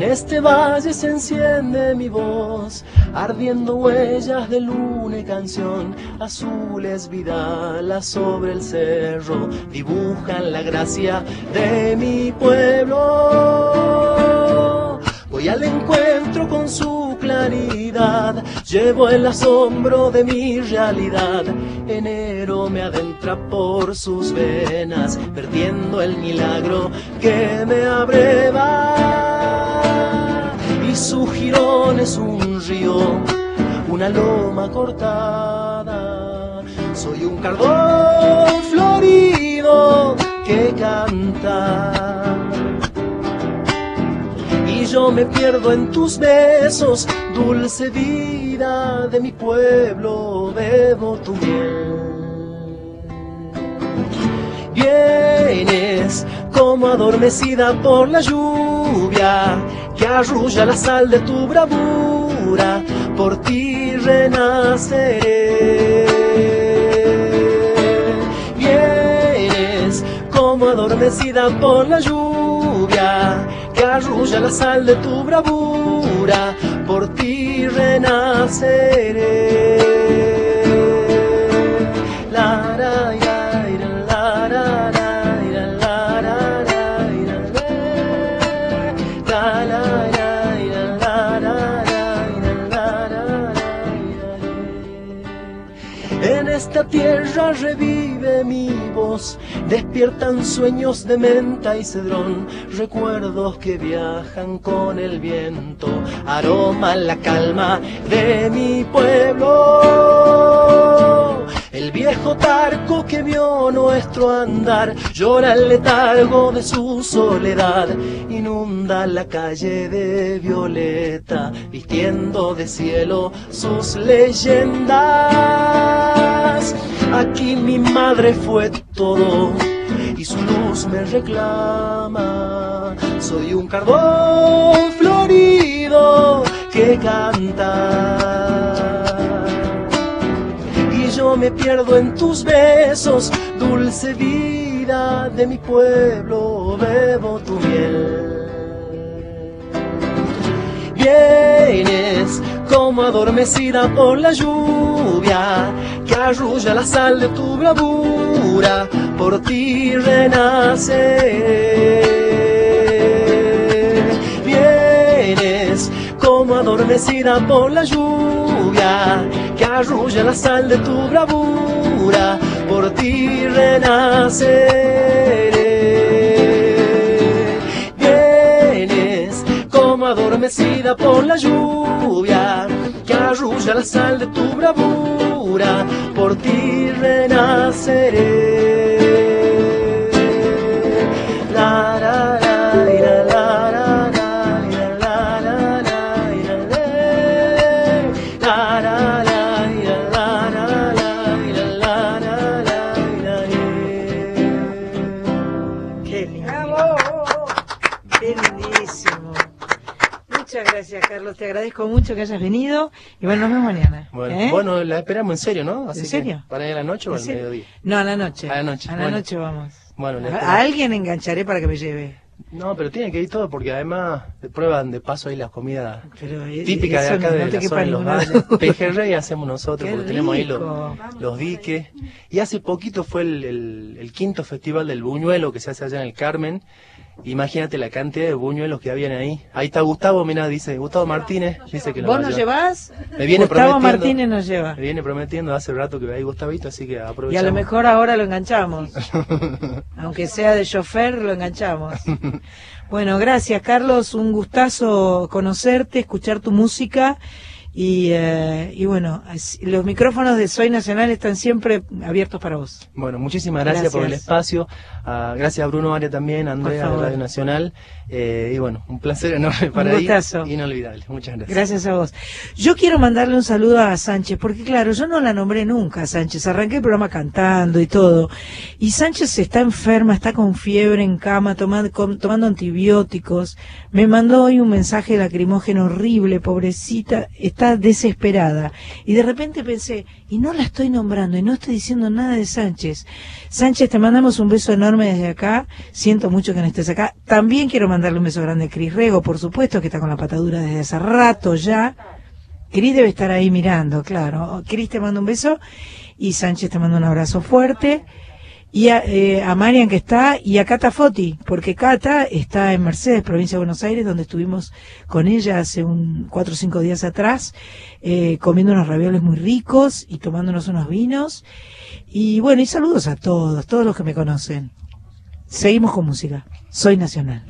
En este valle se enciende mi voz, ardiendo huellas de luna y canción, azules vidalas sobre el cerro, dibujan la gracia de mi pueblo. Voy al encuentro con su claridad, llevo el asombro de mi realidad. Enero me adentra por sus venas, vertiendo el milagro que me abreva. Y su jirón es un río, una loma cortada. Soy un cardón florido que canta y yo me pierdo en tus besos, dulce vida de mi pueblo, bebo tu miel. Vienes como adormecida por la lluvia que arrulla la sal de tu bravura, por ti renaceré. Vienes como adormecida por la lluvia que arrulla la sal de tu bravura, por ti renaceré. La, ra, ya, tierra revive mi voz, despiertan sueños de menta y cedrón, recuerdos que viajan con el viento, aroman la calma de mi pueblo. El viejo tarco que vio nuestro andar llora el letargo de su soledad, inunda la calle de violeta, vistiendo de cielo sus leyendas. Aquí mi madre fue todo y su luz me reclama. Soy un cardón florido que canta me pierdo en tus besos, dulce vida de mi pueblo, bebo tu miel. Vienes como adormecida por la lluvia que arrulla la sal de tu bravura, por ti renaceré. Adormecida por la lluvia que arrulla la sal de tu bravura, por ti renaceré. Vienes como adormecida por la lluvia que arrulla la sal de tu bravura, por ti renaceré. Carlos. Te agradezco mucho que hayas venido. Y bueno, nos vemos mañana. Bueno, ¿eh? bueno, la esperamos en serio, ¿no? Así ¿En que, serio? ¿Para ir a la noche o ¿En al mediodía? No, a la noche. A la noche, A la bueno. noche vamos. Bueno, A, alguien engancharé para que me lleve. No, pero tiene que ir todo porque además prueban de paso ahí las comidas Pero, eh, típicas de acá no de la zona de los duda. Pejerrey hacemos nosotros Qué porque tenemos ahí los, diques. Y hace poquito fue el, el- el quinto festival del buñuelo que se hace allá en el Carmen. Imagínate la cantidad de buñuelos que habían ahí. Ahí está Gustavo, mira, dice Gustavo Martínez, dice que lo ¿Vos nos llevás? Me viene Gustavo prometiendo- Martínez nos lleva. Me viene prometiendo hace rato que va ahí Gustavito, así que Y a aprovechamos. lo mejor ahora lo enganchamos. Aunque sea de chofer, lo enganchamos. Bueno, gracias Carlos, un gustazo conocerte, escuchar tu música y, eh, y bueno, los micrófonos de Soy Nacional están siempre abiertos para vos. Bueno, muchísimas gracias, por el espacio. Ah, gracias a Bruno Aria también, a Andrea de. Radio Nacional. Eh, y bueno, un placer enorme para Un ahí. Inolvidable. Muchas gracias. Gracias a vos. Yo quiero mandarle un saludo a Sánchez, porque claro, yo no la nombré nunca, Sánchez. Arranqué el programa cantando y todo. Y Sánchez está enferma, está con fiebre en cama, tomando, tomando antibióticos. Me mandó hoy un mensaje lacrimógeno horrible, pobrecita, está desesperada. Y de repente pensé, y no la estoy nombrando, y no estoy diciendo nada de Sánchez. Sánchez, te mandamos un beso enorme desde acá. Siento mucho que no estés acá. También quiero mandarle un beso grande a Cris Rego, por supuesto, que está con la patadura desde hace rato ya. Cris debe estar ahí mirando, claro. Cris te manda un beso y Sánchez te manda un abrazo fuerte. Y a, eh, a Marian que está, y a Cata Foti, porque Cata está en Mercedes, provincia de Buenos Aires, donde estuvimos con ella hace un cuatro o cinco días atrás, eh, comiendo unos ravioles muy ricos y tomándonos unos vinos. Y bueno, y saludos a todos, todos los que me conocen. Seguimos con música. Soy Nacional.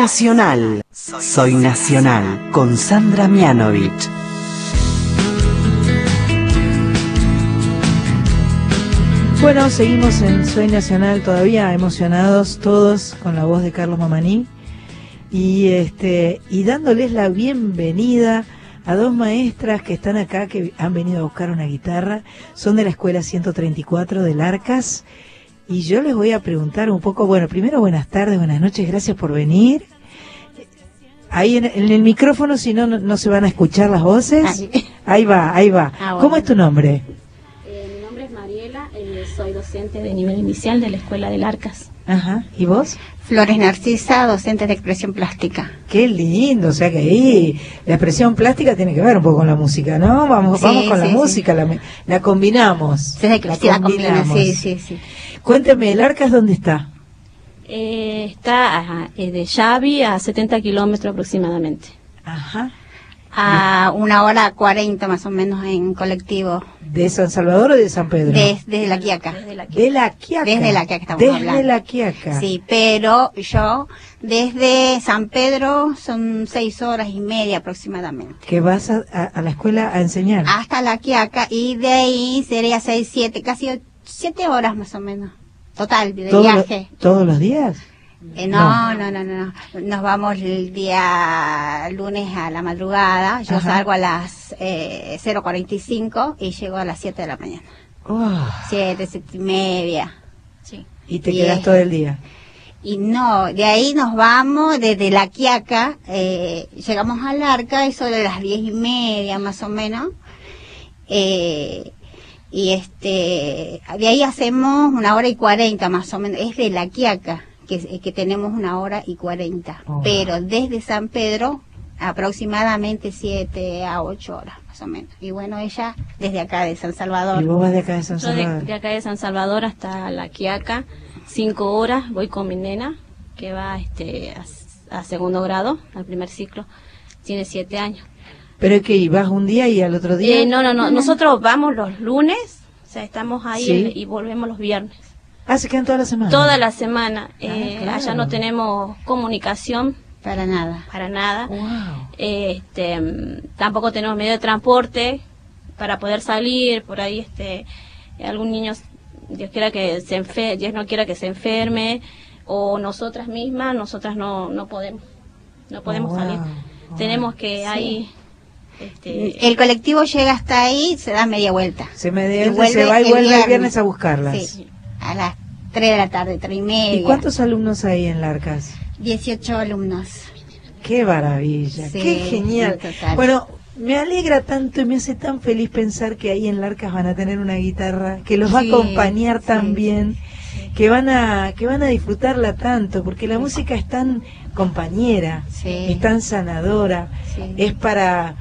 Nacional. Soy Nacional con Sandra Mianovich. Bueno, seguimos en Soy Nacional todavía emocionados todos con la voz de Carlos Mamaní y este y dándoles la bienvenida a dos maestras que están acá que han venido a buscar una guitarra, son de la escuela 134 del Arcas y yo les voy a preguntar un poco, bueno, primero buenas tardes, buenas noches, gracias por venir. Ahí en, en el micrófono, si no, no, no se van a escuchar las voces. Ahí. Ahí va, ahí va. Ah, bueno. ¿Cómo es tu nombre? Eh, mi nombre es Mariela, eh, soy docente de nivel inicial de la Escuela del Arcas. Ajá. ¿Y vos? Flores Narcisa, docente de expresión plástica. Qué lindo, o sea que ahí la expresión plástica tiene que ver un poco con la música, ¿no? Vamos, Sí, vamos con la sí, música, la, la combinamos. Sí, la combina, sí, sí, sí. Cuénteme, ¿el Arcas dónde está? Eh, está ajá, eh, de Xavi a 70 kilómetros aproximadamente. Ajá. A una hora cuarenta más o menos en colectivo. ¿De San Salvador o de San Pedro? Desde la Quiaca. De la Quiaca. Desde la Quiaca estamos Desde hablando. la Quiaca. Sí, pero yo desde San Pedro son seis horas y media aproximadamente. Que vas a, a- a la escuela a enseñar. Hasta la Quiaca y de ahí sería seis, siete, casi o- siete horas más o menos. Total, de ¿Todos, viaje. los, ¿Todos los días? Eh, no, no, no, no, no. Nos vamos el día lunes a la madrugada. Yo Ajá. salgo a las eh, 0.45 y llego a las 7 de la mañana. Oh, 7, 7 y media. Sí. y te Y quedas todo el día. Y no, de ahí nos vamos desde La Quiaca, eh, llegamos al Arca, eso de las diez y media más o menos. Eh, y este, de ahí hacemos una hora y cuarenta más o menos, es de La Quiaca, que, que tenemos una hora y cuarenta. Oh. Pero desde San Pedro, aproximadamente siete a ocho horas más o menos. Y bueno, ella desde acá de San Salvador. Y vos vas de acá de San Yo de, Salvador. de acá de San Salvador hasta La Quiaca, cinco horas, voy con mi nena, que va este, a, a segundo grado, al primer ciclo, tiene siete años. ¿Pero que ibas un día y al otro día? Eh, no, no, no, nosotros vamos los lunes, o sea, estamos ahí Sí. y volvemos los viernes. Ah, se quedan toda la semana. Toda la semana. Eh, claro. Allá no tenemos comunicación. Para nada. Para nada. Este, mm, tampoco tenemos medio de transporte para poder salir. Por ahí, este, algún niño, Dios quiera que se enfe Dios no quiera que se enferme, o nosotras mismas, nosotras no, no podemos, no podemos Wow. salir. Tenemos que ahí, este, El colectivo llega hasta ahí, se da media vuelta. Se, me Y se va y el vuelve el viernes a buscarlas. Sí, a las 3 de la tarde, 3 y media. ¿Y cuántos alumnos hay en Larcas? 18 alumnos. Qué maravilla, Sí, qué genial. total. Bueno, me alegra tanto y me hace tan feliz pensar que ahí en Larcas van a tener una guitarra que los va Sí, a acompañar tan bien, que van a que van a disfrutarla tanto, porque la música es tan compañera, es tan sanadora, es para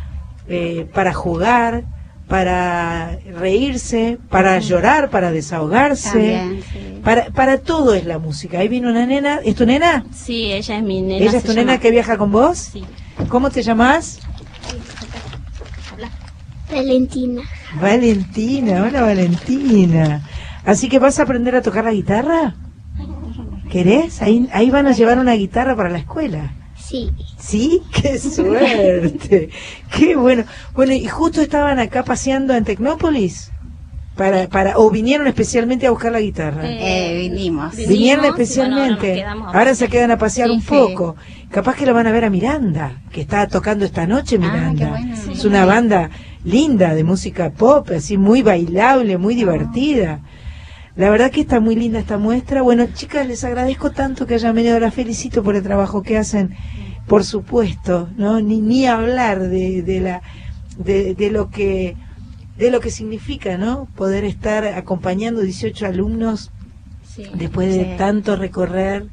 eh, para jugar, para reírse, para llorar, para desahogarse, También, para para todo es la música. Ahí vino una nena, ¿es tu nena? sí, ella es mi nena. ¿Ella es tu nena que viaja con vos? Sí. ¿Cómo te llamas? Valentina. Valentina, hola Valentina. Así que vas a aprender a tocar la guitarra. ¿Querés? Ahí, ahí van a llevar una guitarra para la escuela. Sí. ¿Sí? ¡Qué suerte! ¡Qué bueno! Bueno, y justo estaban acá paseando en Tecnópolis. Para, para, o vinieron especialmente a buscar la guitarra. Eh, vinimos. Vinieron Vinimos, y bueno, ahora nos especialmente. ahora se quedan a pasear Sí, un sí. poco. Capaz que lo van a ver a Miranda, que está tocando esta noche Ah, Miranda. Es una banda linda de música pop, así muy bailable, muy divertida. La verdad que está muy linda esta muestra. Bueno, chicas, les agradezco tanto que hayan venido. Las felicito por el trabajo que hacen. Por supuesto, ¿no? Ni, ni hablar de, de la, de, de lo que de lo que significa, ¿no? Poder estar acompañando 18 alumnos después de Sí. tanto recorrer.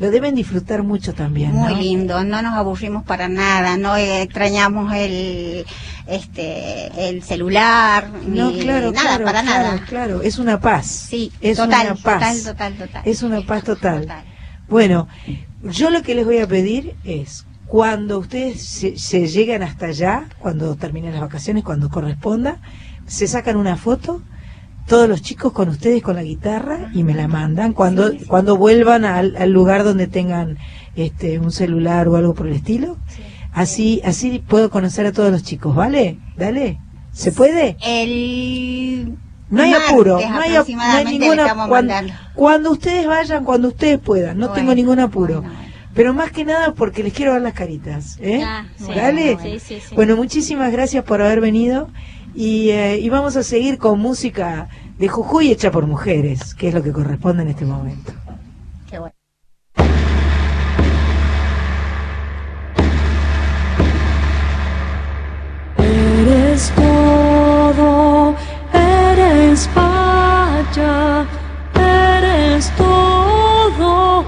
Lo deben disfrutar mucho también, Muy ¿no? lindo, no nos aburrimos para nada, no extrañamos el este el celular, No, ni claro, nada, claro, para claro, nada. claro. Es una paz. Sí, es total, una paz. total, total, total. Es una paz total. Bueno, yo lo que les voy a pedir es, cuando ustedes se, se llegan hasta allá, cuando terminen las vacaciones, cuando corresponda, se sacan una foto, todos los chicos con ustedes con la guitarra y me la mandan cuando cuando vuelvan al, al lugar donde tengan este un celular o algo por el estilo. Así así puedo conocer a todos los chicos, ¿vale? Dale. ¿Se puede? El No hay apuro, no hay, no hay ninguna cuando, cuando ustedes vayan, cuando ustedes puedan, no tengo ningún apuro. Pero más que nada porque les quiero ver las caritas, ¿eh? Ah, sí. Dale. Sí, sí, sí. Bueno, muchísimas gracias por haber venido y, eh, y vamos a seguir con música de Jujuy hecha por mujeres, que es lo que corresponde en este momento. Qué bueno. Eres todo, eres vaya, eres todo todo,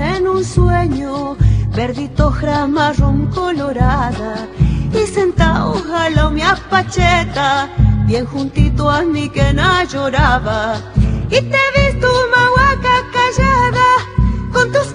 en un sueño, verdito marrón colorada, y sentado jaló mi apacheta, bien juntito a mí que na lloraba. Y te he visto mahuaca callada, con tus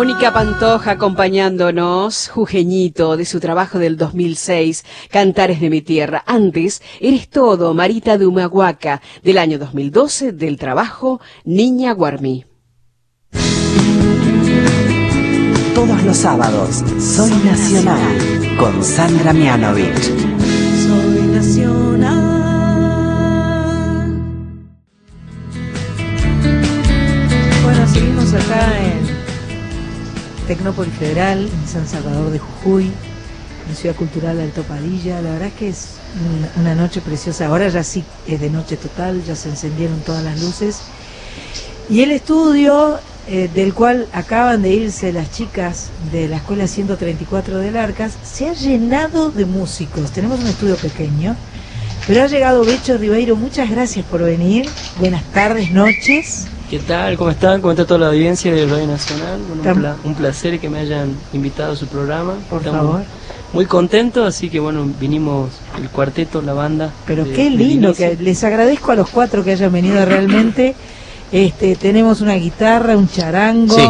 Mónica Pantoja acompañándonos, Jujeñito, de su trabajo del 2006, Cantares de mi tierra. Antes, Eres todo, Marita de Humahuaca, del año 2012, del trabajo Niña Guarmí. Todos los sábados, Soy Nacional con Sandra Mianovich. Tecnópolis Federal, en San Salvador de Jujuy, en Ciudad Cultural Alto Padilla. La verdad es que es una- noche preciosa. Ahora ya sí es de noche total, ya se encendieron todas las luces. Y el estudio eh, del cual acaban de irse las chicas de la Escuela 134 del Arcas se ha llenado de músicos. Tenemos un estudio pequeño, pero ha llegado Becho Ribeiro. Muchas gracias por venir. Buenas tardes, noches. ¿Qué tal? ¿Cómo están? ¿Cómo está toda la audiencia de Radio Nacional? Bueno, un, pla- un placer que me hayan invitado a su programa. Por Estamos favor. Muy contentos, así que bueno, vinimos el cuarteto, la banda. Pero de- qué lindo, que les agradezco a los cuatro que hayan venido realmente. Este, tenemos una guitarra, un charango, Sí.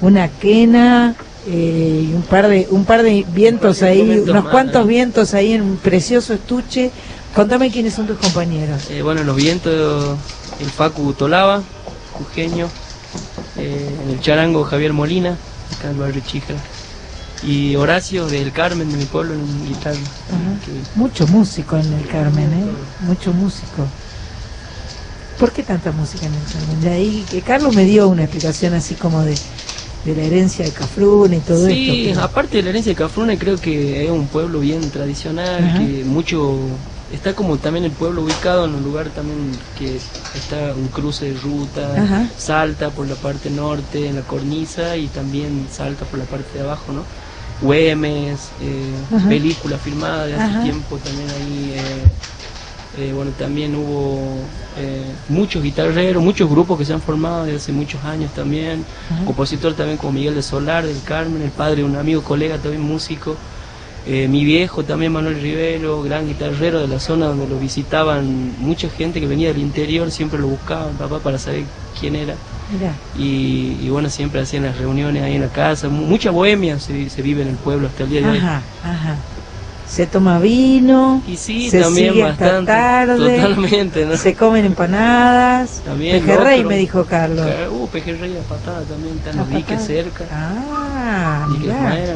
una quena eh, y un par de un par de vientos ahí, unos más, cuantos ¿eh? vientos ahí en un precioso estuche. Contame quiénes son tus compañeros. Eh, bueno, los vientos, el Facu Tolaba, jujeño, eh, en el charango Javier Molina, acá en el barrio y Horacio del Carmen de mi pueblo en guitarra. Mucho músico en el Carmen, ¿eh? Mucho músico. ¿Por qué tanta música en el Carmen? De ahí, que Carlos me dio una explicación así como de, de la herencia de Cafrune y todo Sí, esto. aparte de la herencia de Cafrune, creo que es un pueblo bien tradicional, Ajá. que mucho está como también el pueblo ubicado en un lugar también que está un cruce de ruta, Ajá. salta por la parte norte en la cornisa y también salta por la parte de abajo, ¿no? Güemes, eh, Ajá. películas filmadas de hace Ajá. tiempo también ahí. eh, eh, bueno, también hubo eh, muchos guitarreros, muchos grupos que se han formado desde hace muchos años también. Ajá. Compositor también como Miguel de Solar, del Carmen, el padre de un amigo, colega también músico. Eh, mi viejo también, Manuel Rivero, gran guitarrero de la zona donde lo visitaban mucha gente que venía del interior, siempre lo buscaban, papá, para saber quién era. Y, y bueno, siempre hacían las reuniones ahí en la casa. Mu- Mucha bohemia se, se vive en el pueblo hasta el día de hoy. Ajá, ajá. Se toma vino, Y sí, se también sigue hasta bastante. tarde, Totalmente, ¿no? se comen empanadas. También Pejerrey me dijo Carlos. Uh, pejerrey a patada también, están los diques cerca. Ah,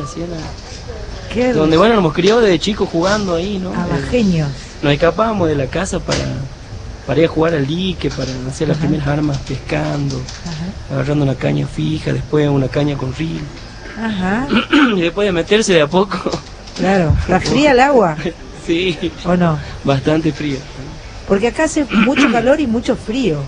Siena. Qué Donde bueno, nos criado desde chicos jugando ahí, ¿no? Eh, abajeños. Nos escapábamos de la casa para, para ir a jugar al dique, para hacer las Ajá. primeras armas pescando, Ajá. agarrando una caña fija, después una caña con reel. Ajá, y después de meterse de a poco. claro. ¿Está fría el agua sí, o no? bastante fría. Porque acá hace mucho calor y mucho frío.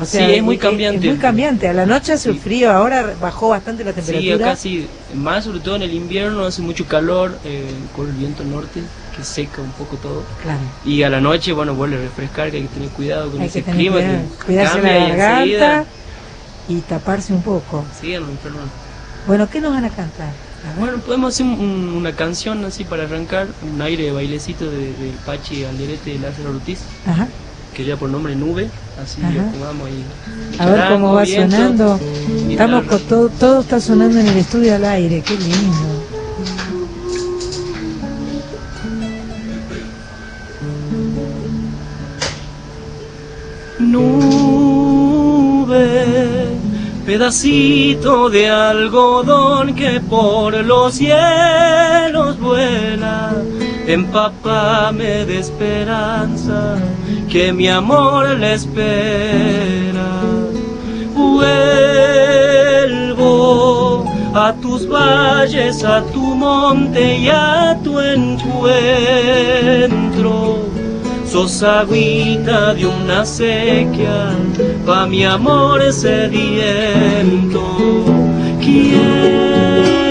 O sea, Sí, es muy Es, cambiante. muy cambiante. A la noche hace frío, ahora bajó bastante la Sí, temperatura. acá sí, más sobre todo en el invierno hace mucho calor eh, con el viento norte que seca un poco todo. Claro. Y a la noche, bueno, vuelve a refrescar, que hay que tener cuidado con Hay ese que tener clima cuidado. que Cuidarse la y garganta enseguida y taparse un poco. siguen los enfermos. Bueno, ¿qué nos van a cantar? A. Bueno, podemos hacer un- una canción así para arrancar, un aire de bailecito de- del Pachi Alderete de Lázaro Ortiz, Ajá. Que lleva por nombre Nube, así Ajá. lo pongamos ahí. A ver cómo va viento, sonando. Estamos con todo, todo está sonando en el estudio al aire, qué lindo. Nube, pedacito de algodón que por los cielos vuela, empapame de esperanza que mi amor le espera. Vuelvo a tus valles, a tu monte y a tu encuentro. Sos agüita de una sequía, pa' mi amor sediento. Quiero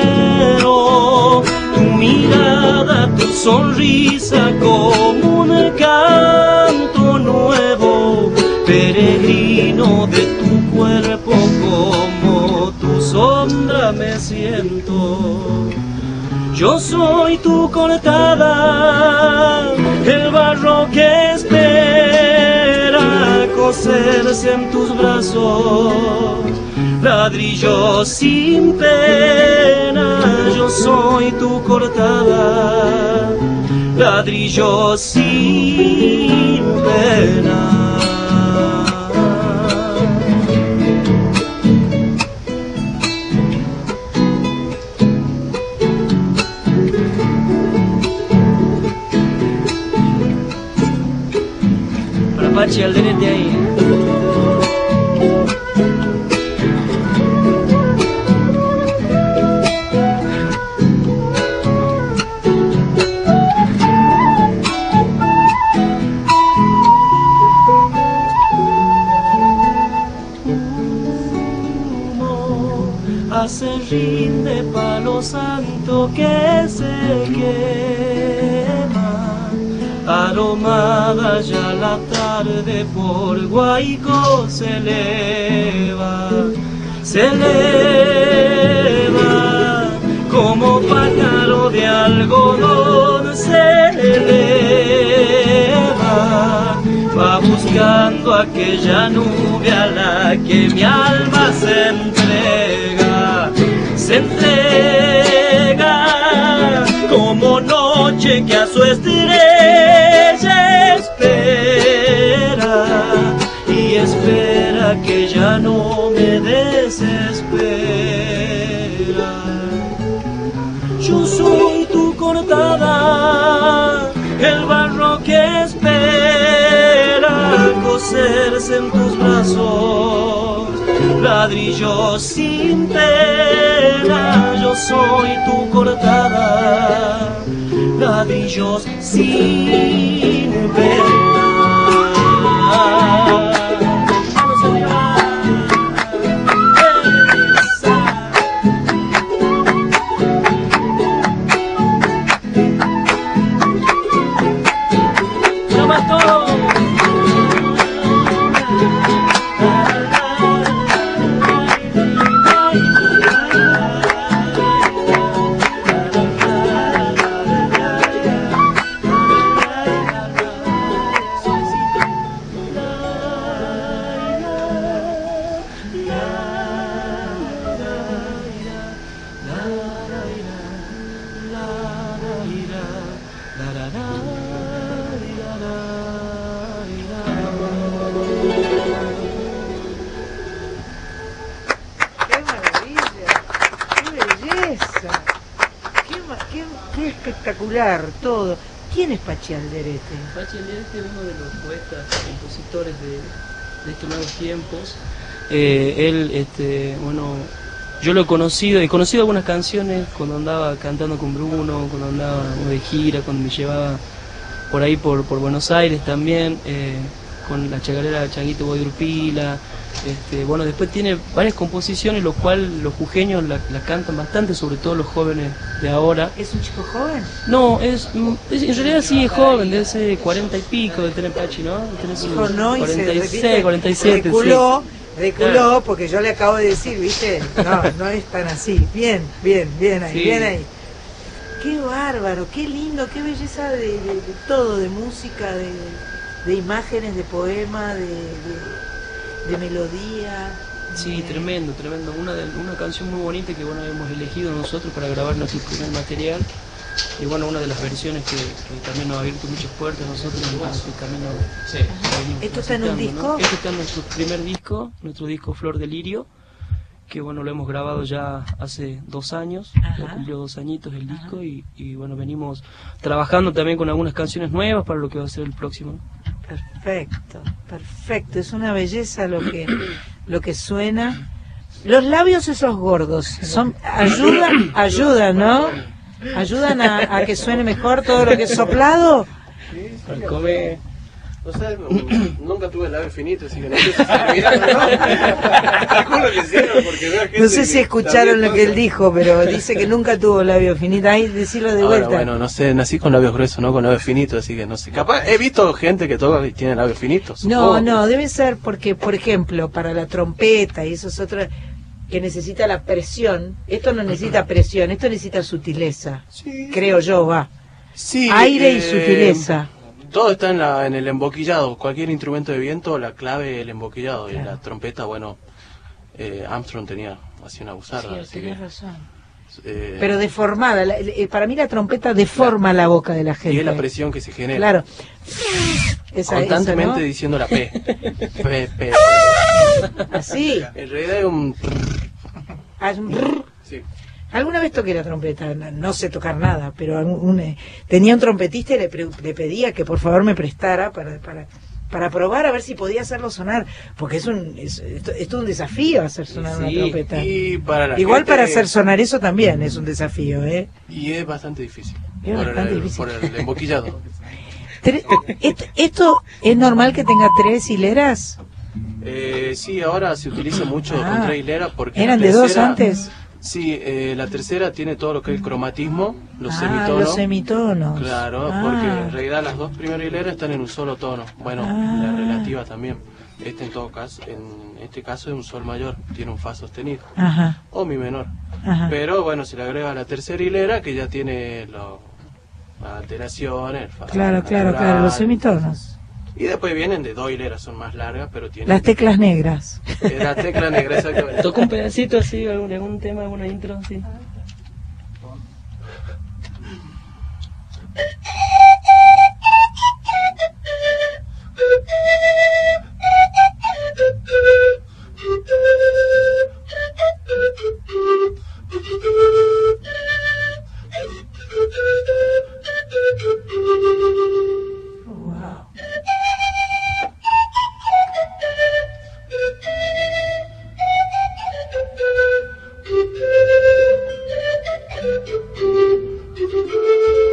mirada, tu sonrisa como un canto nuevo, peregrino de tu cuerpo como tu sombra me siento. Yo soy tu cortada, el barro que espera coserse en tus brazos, ladrillo sin pena. Yo soy tu cortada, ladrillo sin pena. Para Pachi Alderete santo que se quema. Aromada ya la tarde por Guayco se eleva se eleva. Como pájaro de algodón se eleva. Va buscando aquella nube a la que mi alma se entrega, se entrega como noche que a su estrella espera y espera que ya no me desespera. Yo soy tu cortada, el barro que espera coserse en tus brazos, ladrillo sin pena, yo soy tu cortada, ladrillos sin pena. De estos nuevos tiempos. Eh, él, este, bueno, yo lo he conocido, he conocido algunas canciones cuando andaba cantando con Bruno, cuando andaba de gira, cuando me llevaba por ahí por, por Buenos Aires también, eh, con la chacarera Changuito Guadrupila. Este, bueno, después tiene varias composiciones, lo cual los jujeños la, la cantan bastante, sobre todo los jóvenes de ahora. ¿Es un chico joven? No, es, mm, es- en realidad sí es joven, de ese 40 y pico de tener Pachi, ¿no? Dijo no y se 46, repite, 47, reculó, sí. reculó, porque yo le acabo de decir, ¿viste? No, no es tan así. Bien, bien, bien ahí, Sí. bien ahí. Qué bárbaro, qué lindo, qué belleza de, de- de todo, de música, de, de imágenes, de poema, de, de- melodía. Sí, tremendo, tremendo. Una, de- una canción muy bonita que bueno hemos elegido nosotros para grabar nuestro primer material. Y bueno, una de las versiones que, que también nos ha abierto muchas puertas nosotros en este camino. venimos ¿Esto está en un disco? ¿no? Esto está en nuestro primer disco, nuestro disco Flor de Lirio, que bueno, lo hemos grabado ya hace dos años, ya cumplió dos añitos el disco y, y bueno, venimos trabajando también con algunas canciones nuevas para lo que va a ser el próximo. Perfecto, perfecto. Es una belleza lo que, lo que suena. Los labios esos gordos son ayudan, ayudan, ¿no? Ayudan a, a que suene mejor todo lo que es soplado. Come. No sé, no- nunca tuve labio finito, así que no sé si sí, porque veo gente No sé si escucharon lo que él dijo, pero dice que nunca tuvo labio finito. Ahí decirlo de Ahora, vuelta. bueno, no sé, nací con labios gruesos, no con labios finitos, así que no sé. Capaz he visto gente que toca y tiene labios finitos. No, supongo. no, debe ser porque, por ejemplo, para la trompeta y eso es otra que necesita la presión. Esto no necesita presión, esto necesita sutileza. Creo yo, va. Sí, Aire y eh, sutileza. Todo está en, la, en el emboquillado. Cualquier instrumento de viento, la clave el emboquillado. Y la trompeta, bueno, eh, Armstrong tenía así una buzarda. Sí, así tenés que, razón. eh, Pero deformada. la- eh, para mí la trompeta deforma la boca de la gente. y es la presión que se genera. Claro. Esa- Constantemente esa, ¿no? diciendo la P. P, P. Así. En realidad es un... Ah, es un. Sí. Alguna vez toqué la trompeta, no, no sé tocar nada, pero un, eh, tenía un trompetista y le, pre- le pedía que por favor me prestara para, para, para probar a ver si podía hacerlo sonar, porque es un es, esto, esto es un desafío hacer sonar una trompeta. y para Igual gente- para hacer sonar eso también es un desafío, ¿eh? Y es bastante difícil. Es por, bastante el, difícil. por el emboquillado. ¿Esto es normal que tenga tres hileras? Eh, sí, ahora se utiliza mucho Ah. con tres hileras porque... ¿Eran de dos antes? Sí, eh, la tercera tiene todo lo que es el cromatismo, los ah, semitonos. los semitonos. Claro, Ah. porque en realidad las dos primeras hileras están en un solo tono. Bueno, Ah. la relativa también. Este en todo caso, en este caso es un sol mayor, tiene un fa sostenido. Ajá. O mi menor. Ajá. Pero bueno, se le agrega la tercera hilera que ya tiene lo- las alteraciones, el fa Claro, claro, claro, los semitonos. Y después vienen de Doilera, son más largas, pero tienen... Las teclas negras. Eh, las teclas negras, exactamente. Toca un pedacito así, algún, algún tema, alguna intro así. Wow. Thank you.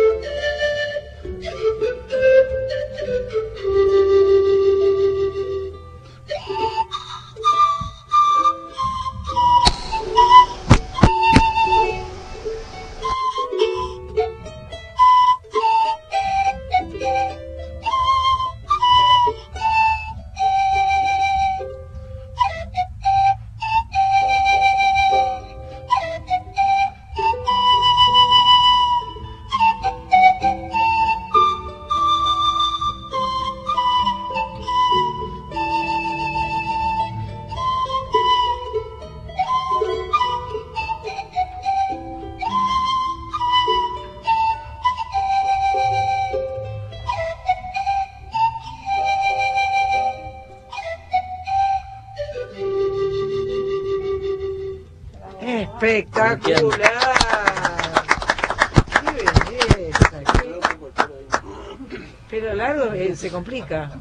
Complica.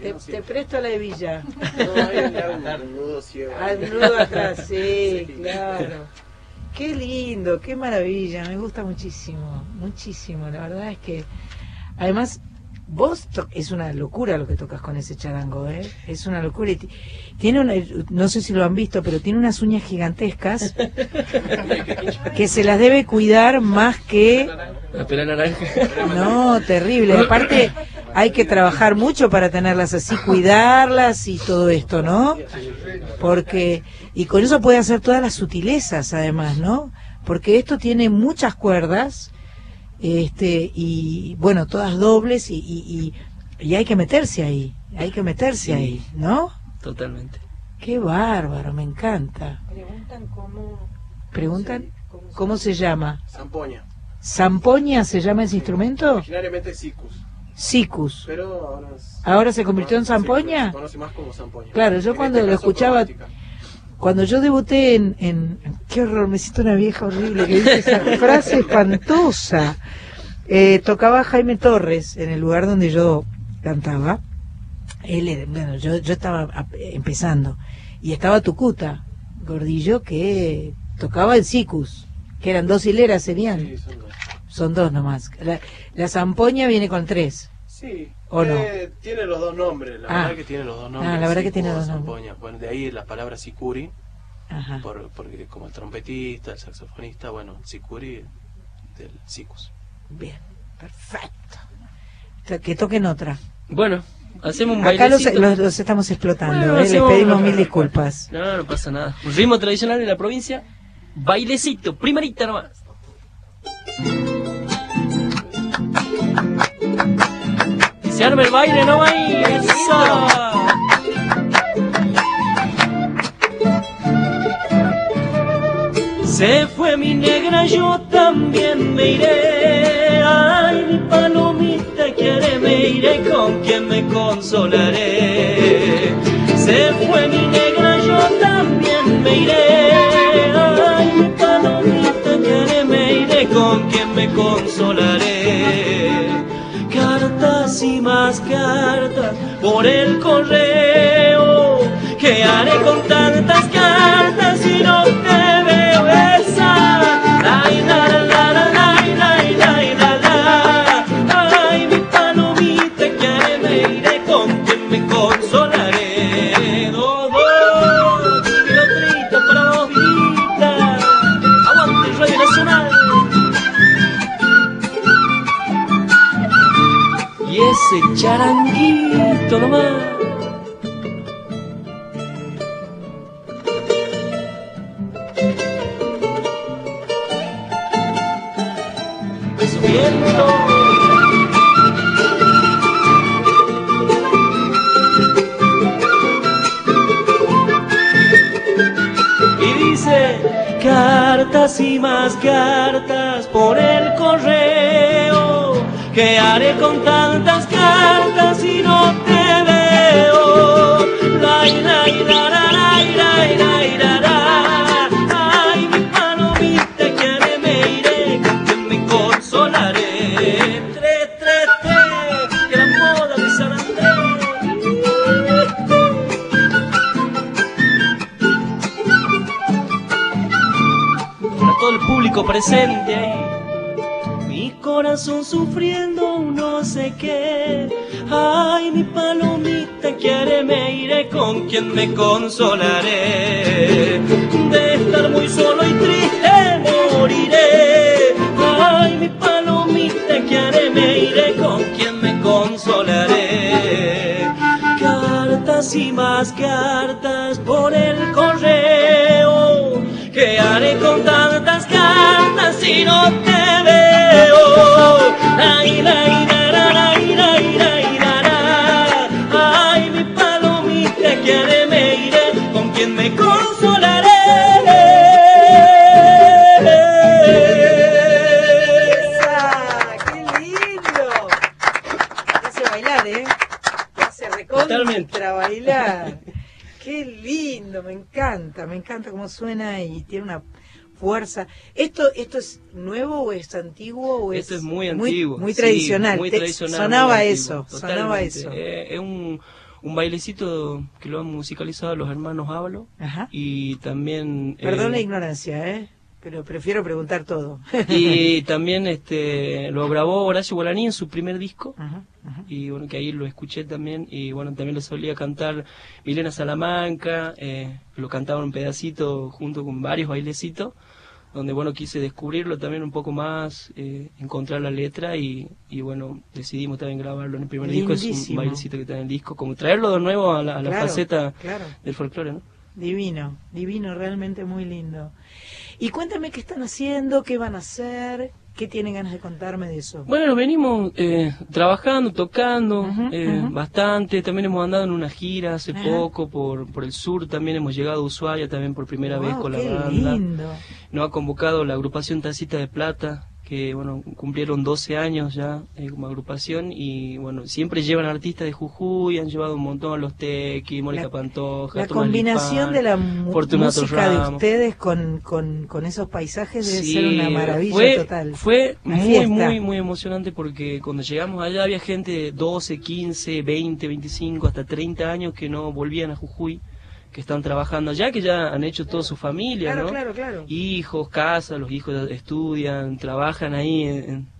Te, te presto la hebilla. Al nudo atrás, sí, claro. Qué lindo, qué maravilla, me gusta muchísimo, muchísimo. La verdad es que, además, vos to- es una locura lo que tocas con ese charango, ¿eh? Es una locura. Y ti- tiene una, no sé si lo han visto, pero tiene unas uñas gigantescas que se las debe cuidar más que La pera naranja. no, terrible. Aparte, hay que trabajar mucho para tenerlas así, cuidarlas y todo esto, ¿no? Porque, y con eso puede hacer todas las sutilezas, además, ¿no? Porque esto tiene muchas cuerdas, este, y bueno, todas dobles, y, y, y, y hay que meterse ahí, hay que meterse ahí, ¿no? Totalmente. Qué bárbaro, me encanta. Preguntan cómo. Preguntan, ¿cómo se llama? Zampoña. ¿Zampoña se llama ese instrumento? Originariamente Sicus. Sicus. Pero ahora. es- ¿Ahora se convirtió en zampoña? Se conoce más como zampoña. Claro, yo En cuando este lo escuchaba, cuando yo debuté en, en- Qué horror, me siento una vieja horrible que dice esa frase espantosa. Eh, tocaba Jaime Torres en el lugar donde yo cantaba. Él, bueno, yo, yo estaba empezando. Y estaba Tucuta, Gordillo, que tocaba el Sicus, que eran dos hileras, serían. Sí, son dos. Nomás. La, la zampoña viene con tres. Sí. ¿O no? tiene los dos nombres. La Ah. verdad que tiene los dos nombres. Ah, la verdad que tiene los nombres. zampoña. Bueno, de ahí la palabra Sicuri. Ajá. Por, porque como el trompetista, el saxofonista, bueno, Sicuri del Sicus. Bien, perfecto. To- Que toquen otra. Bueno, hacemos un Acá los, bailecito. los- los estamos explotando, Bueno, ¿eh? les pedimos mil disculpas. No, no pasa nada. Un ritmo tradicional de la provincia. Bailecito, primerita nomás. Se el baile, ¿no? Ahí, eso. Se fue mi negra, yo también me iré. Ay, mi palomita quiere, me iré con quien me consolaré. Se fue mi negra, yo también me iré. Ay, mi palomita quiere, me iré con quien me consolaré. Y más cartas por el correo. ¿Qué haré con tantas fuerza. ¿Esto esto es nuevo o es antiguo o Esto es es muy antiguo. Muy, tradicional. muy Te- tradicional, sonaba muy eso, antiguo, sonaba eso. Eh, es un, un bailecito que lo han musicalizado los hermanos Ábalo y también... eh, Perdón la ignorancia, ¿eh? Pero prefiero preguntar todo. y también este lo grabó Horacio Guaraní en su primer disco Ajá, y bueno que ahí lo escuché también y bueno también lo solía cantar Milena Salamanca eh, lo cantaba un pedacito junto con varios bailecitos donde bueno quise descubrirlo también un poco más eh, encontrar la letra y, y bueno decidimos también grabarlo en el primer disco es un bailecito que está en el disco como traerlo de nuevo a la, a la Claro, faceta claro. del folclore ¿no? Divino, divino, realmente muy lindo. Y cuéntame qué están haciendo, qué van a hacer, qué tienen ganas de contarme de eso. Bueno, venimos eh, trabajando, tocando eh, bastante. También hemos andado en una gira hace poco por, por el sur. También hemos llegado a Ushuaia también por primera vez con la banda. lindo. Nos ha convocado la agrupación Tacita de Plata, que bueno, cumplieron 12 años ya eh, como agrupación y bueno, siempre llevan artistas de Jujuy, han llevado un montón a los Tequi, Mónica Pantoja, La Tomás combinación Lipán, de la música de ustedes con, con, con esos paisajes debe Sí, ser una maravilla fue, total. Fue Una muy, fiesta. muy, muy emocionante porque cuando llegamos allá había gente de 12, 15, 20, 25, hasta 30 años que no volvían a Jujuy, que están trabajando allá, que ya han hecho toda su familia, Claro, ¿no? claro, claro. Hijos, casa, los hijos estudian, trabajan ahí en,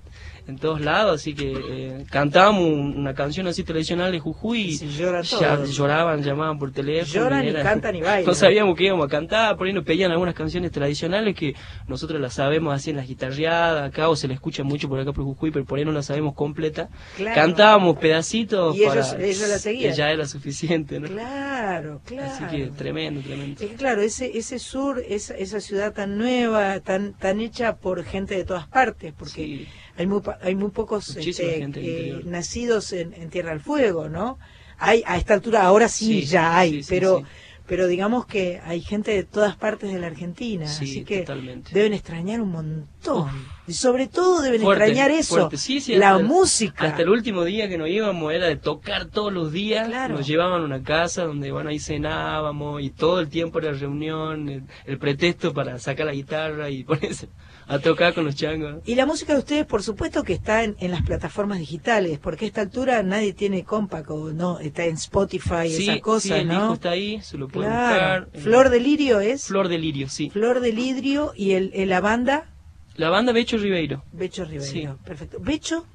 en- todos lados, así que eh, cantábamos un- una canción así tradicional de Jujuy y ya- lloraban, llamaban por teléfono. Lloran y era- cantan y bailan. No sabíamos que íbamos a cantar, por ahí nos pedían algunas canciones tradicionales que nosotros las sabemos así en las guitarreadas acá o se la escucha mucho por acá por Jujuy, pero por ahí no la sabemos completa. Claro. Cantábamos pedacitos Y ellos- para- ellos la seguían. que ya era suficiente, ¿no? Claro, claro. Así que tremendo, tremendo. Claro, ese, ese sur, esa, esa ciudad tan nueva, tan, tan hecha por gente de todas partes, porque hay, muy, hay muy pocos este, eh, nacidos en, en Tierra del Fuego, ¿no? Hay, a esta altura ahora sí, Sí, ya hay, sí, pero, sí. pero digamos que hay gente de todas partes de la Argentina, Sí, así que totalmente. deben extrañar un montón. Y sobre todo deben Fuerte, extrañar eso, fuerte. Sí, sí, la hasta el- música. Hasta el último día que nos íbamos era de tocar todos los días. Nos llevaban a una casa donde, bueno, ahí cenábamos y todo el tiempo era reunión, el, el pretexto para sacar la guitarra y ponerse a tocar con los changos. Y la música de ustedes, por supuesto, que está en, en las plataformas digitales, porque a esta altura nadie tiene compact o no, está en Spotify, Sí, esa cosa, sí, el ¿no? disco está ahí, se lo pueden Claro. buscar. Flor de Lirio es. Flor de Lirio, sí. Flor de Lirio y el, el- la banda La banda Becho Ribeiro. Becho Ribeiro. Sí. Perfecto. Becho,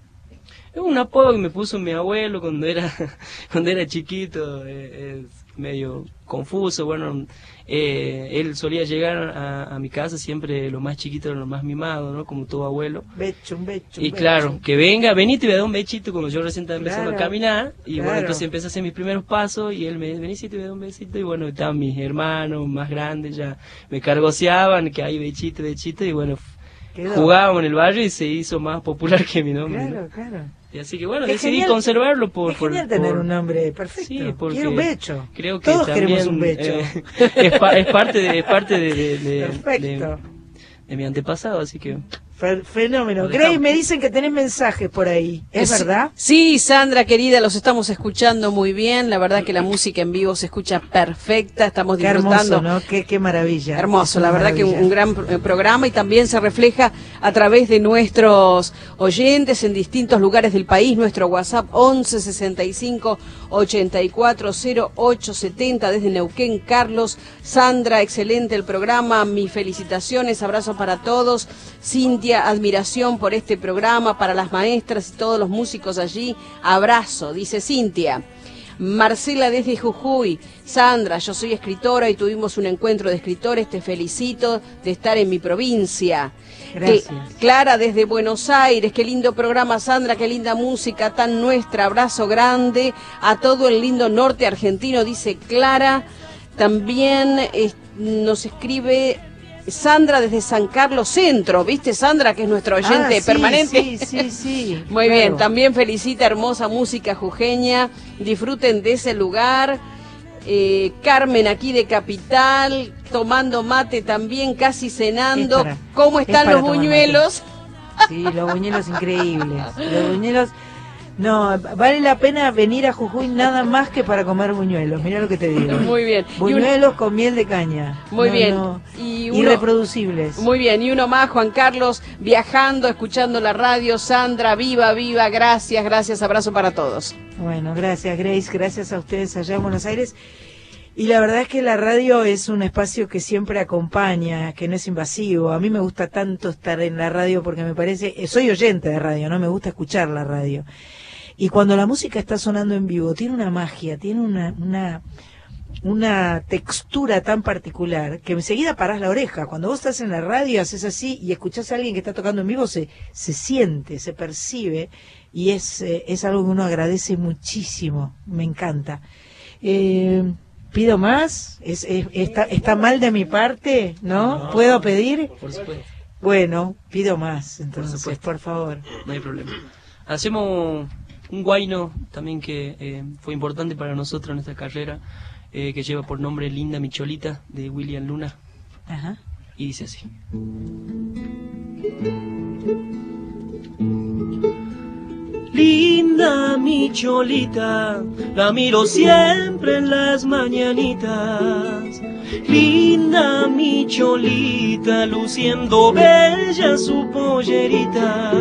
Es un apodo que me puso mi abuelo cuando era cuando era chiquito, eh, es medio confuso. Bueno, eh, él solía llegar a, a mi casa siempre lo más chiquito lo más mimado, ¿no? Como todo abuelo. Becho, un Becho. Y claro, que venga, vení y te voy a dar un bechito cuando yo recién estaba empezando Claro, a caminar. Y bueno, entonces empecé a hacer mis primeros pasos y él me dice, vení y te voy a dar un besito. Y bueno, estaban mis hermanos más grandes ya me cargoseaban, que hay bechito, bechito. Y bueno, Quedó. jugábamos en el barrio y se hizo más popular que mi nombre. ¿no? Claro, claro. Y así que bueno, Es decidí genial- conservarlo por... es por- genial tener por- un nombre perfecto. Sí, porque Quiero un Becho. Creo que Todos también, queremos un Becho. eh, es, pa- es parte de, es parte de, de- de- de mi antepasado, así que... Fe- Fenómeno. Grace, me dicen que tenés mensajes por ahí. ¿Es verdad? Sí, Sandra querida, los estamos escuchando muy bien. La verdad que la música en vivo se escucha perfecta. Estamos Qué disfrutando. hermoso, ¿no? Qué, qué maravilla. Hermoso, la verdad que un, gran eh, programa y también se refleja a través de nuestros oyentes en distintos lugares del país. Nuestro WhatsApp 11 65 84 08 70 desde Neuquén. Carlos, Sandra, excelente el programa. Mis felicitaciones, abrazo para todos. Cintia, admiración por este programa, para las maestras y todos los músicos allí. Abrazo, dice Cintia. Marcela desde Jujuy, Sandra, yo soy escritora y tuvimos un encuentro de escritores, te felicito de estar en mi provincia. Gracias. Eh, Clara desde Buenos Aires, qué lindo programa Sandra, qué linda música tan nuestra, abrazo grande a todo el lindo norte argentino, dice Clara. También eh, nos escribe Sandra desde San Carlos Centro, ¿viste Sandra que es nuestro oyente Ah, sí, permanente? Sí, sí, sí. Muy claro. bien, también felicita hermosa música jujeña, disfruten de ese lugar. Eh, Carmen aquí de Capital, tomando mate también, casi cenando. Es para- ¿Cómo es están los buñuelos? Sí, los buñuelos increíbles. Los buñuelos. No, vale la pena venir a Jujuy nada más que para comer buñuelos. Mira lo que te digo. Muy bien. Buñuelos con miel de caña. Muy No, bien. no. Y uno- Irreproducibles. Muy bien, y uno más, Juan Carlos, viajando, escuchando la radio. Sandra, viva, viva, gracias, gracias, abrazo para todos. Bueno, gracias Grace, gracias a ustedes allá en Buenos Aires. Y la verdad es que la radio es un espacio que siempre acompaña, que no es invasivo. A mí me gusta tanto estar en la radio porque me parece, soy oyente de radio, no me gusta escuchar la radio. Y cuando la música está sonando en vivo, tiene una magia, tiene una, una, una textura tan particular que enseguida parás la oreja. Cuando vos estás en la radio, haces así y escuchás a alguien que está tocando en vivo, se, se siente, se percibe y es, eh, es algo que uno agradece muchísimo. Me encanta. Eh, ¿Pido más? ¿Es, es- está, ¿Está mal de mi parte? ¿No? No. ¿Puedo pedir? Por supuesto. Bueno, pido más, entonces, supuesto. por favor. No hay problema. Hacemos un guayno también que eh, fue importante para nosotros en nuestra carrera, eh, que lleva por nombre Linda Micholita, de William Luna. Ajá. Y dice así. Linda mi cholita, la miro siempre en las mañanitas. Linda mi cholita, luciendo bella su pollerita.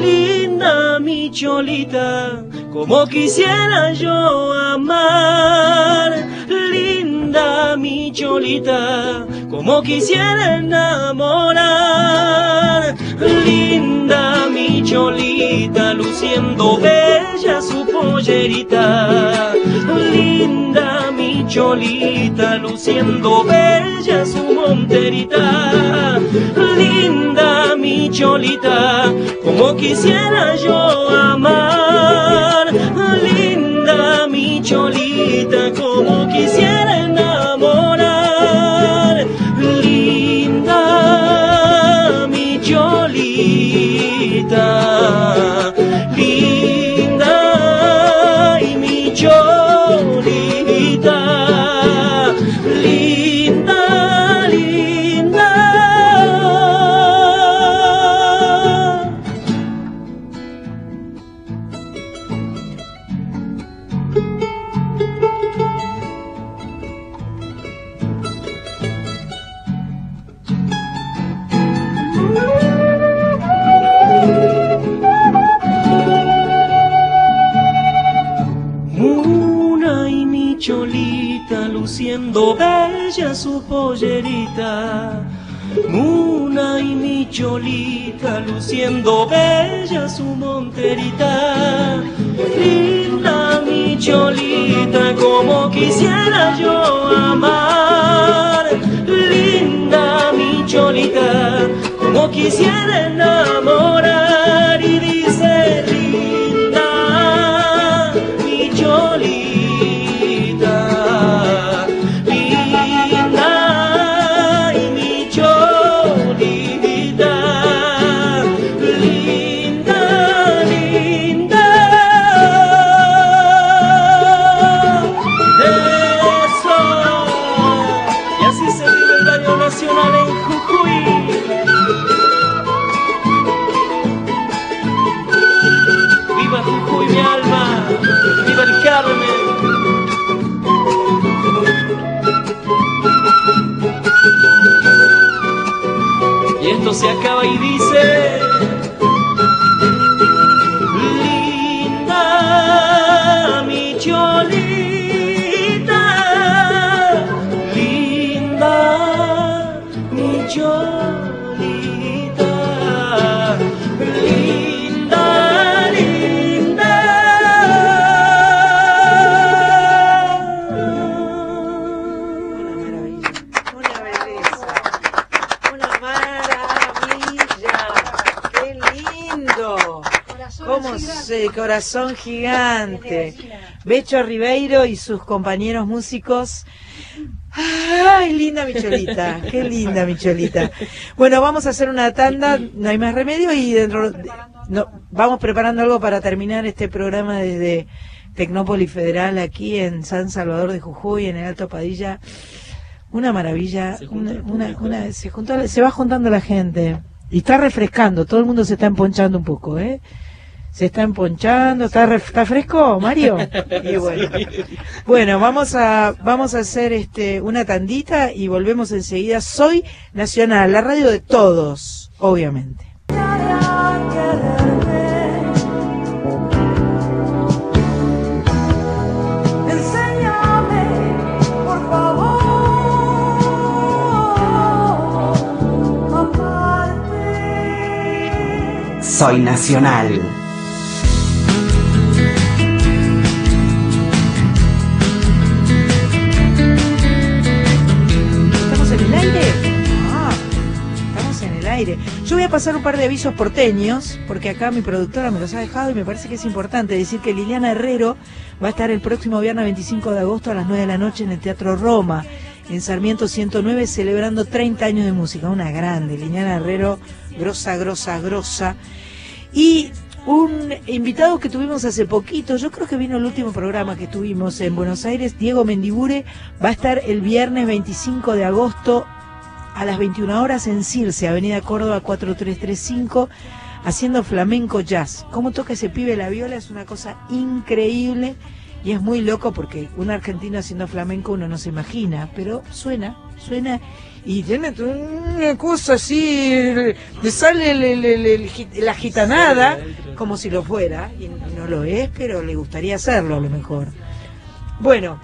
Linda mi cholita, como quisiera yo amar. Linda mi cholita, como quisiera enamorar. Linda mi cholita, luciendo bella su pollerita. Linda mi cholita, luciendo bella su monterita. Linda mi cholita, como quisiera yo amar. Luciendo bella su pollerita. Una y mi cholita luciendo bella su monterita. Linda mi cholita como quisiera yo amar. Linda mi cholita como quisiera enamorar. Corazón gigante. Becho Ribeiro y sus compañeros músicos. Ay, linda Micholita, qué linda Micholita. Bueno, vamos a hacer una tanda, no hay más remedio y dentro de- no, vamos preparando algo para terminar este programa desde Tecnópolis Federal aquí en San Salvador de Jujuy, en el Alto Padilla. Una maravilla, una, una- una- se, juntó- se va juntando la gente y está refrescando, todo el mundo se está emponchando un poco, ¿eh? Se está emponchando, ¿está, re- está fresco, Mario? Y bueno. Bueno, vamos a vamos a hacer este una tandita y volvemos enseguida. Soy Nacional, la radio de todos, obviamente. Enséñame, por favor, amarte. Soy Nacional. Yo voy a pasar un par de avisos porteños, porque acá mi productora me los ha dejado y me parece que es importante decir que Liliana Herrero va a estar el próximo viernes 25 de agosto a las 9 de la noche en el Teatro Roma, en Sarmiento 109, celebrando 30 años de música. Una grande, Liliana Herrero, grosa, grosa, grosa. Y un invitado que tuvimos hace poquito, yo creo que vino el último programa que tuvimos en Buenos Aires, Diego Mendibure, va a estar el viernes 25 de agosto a las 21 horas en Circe, Avenida Córdoba 4335, haciendo flamenco jazz. ¿Cómo toca ese pibe la viola? Es una cosa increíble y es muy loco porque un argentino haciendo flamenco uno no se imagina, pero suena, suena y tiene una cosa así, le sale el- el- el- el git- la gitanada como si lo fuera, y no lo es, pero le gustaría hacerlo a lo mejor. Bueno,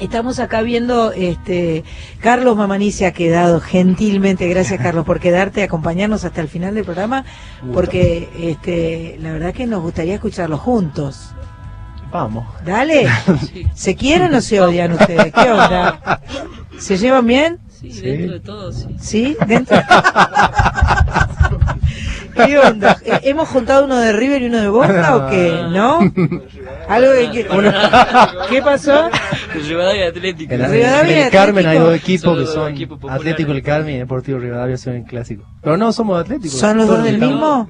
estamos acá viendo, este, Carlos Mamani se ha quedado gentilmente, gracias Carlos por quedarte, acompañarnos hasta el final del programa, porque este, la verdad que nos gustaría escucharlo juntos. Vamos. Dale, ¿se quieren o se odian ustedes? ¿Qué onda? ¿Se llevan bien? Sí, dentro de todo, sí. ¿Sí? ¿Dentro? ¿Qué onda? Eh, ¿Hemos juntado uno de River y uno de Boca o qué? ¿No? Algo de que... ¿Qué pasó? Rivadavia Atlético. En, Rivadavia en el Carmen hay dos equipos Son que son populares. Atlético el Carmen y Deportivo Rivadavia son el clásico. Pero no somos atléticos. ¿Son los dos del mismo?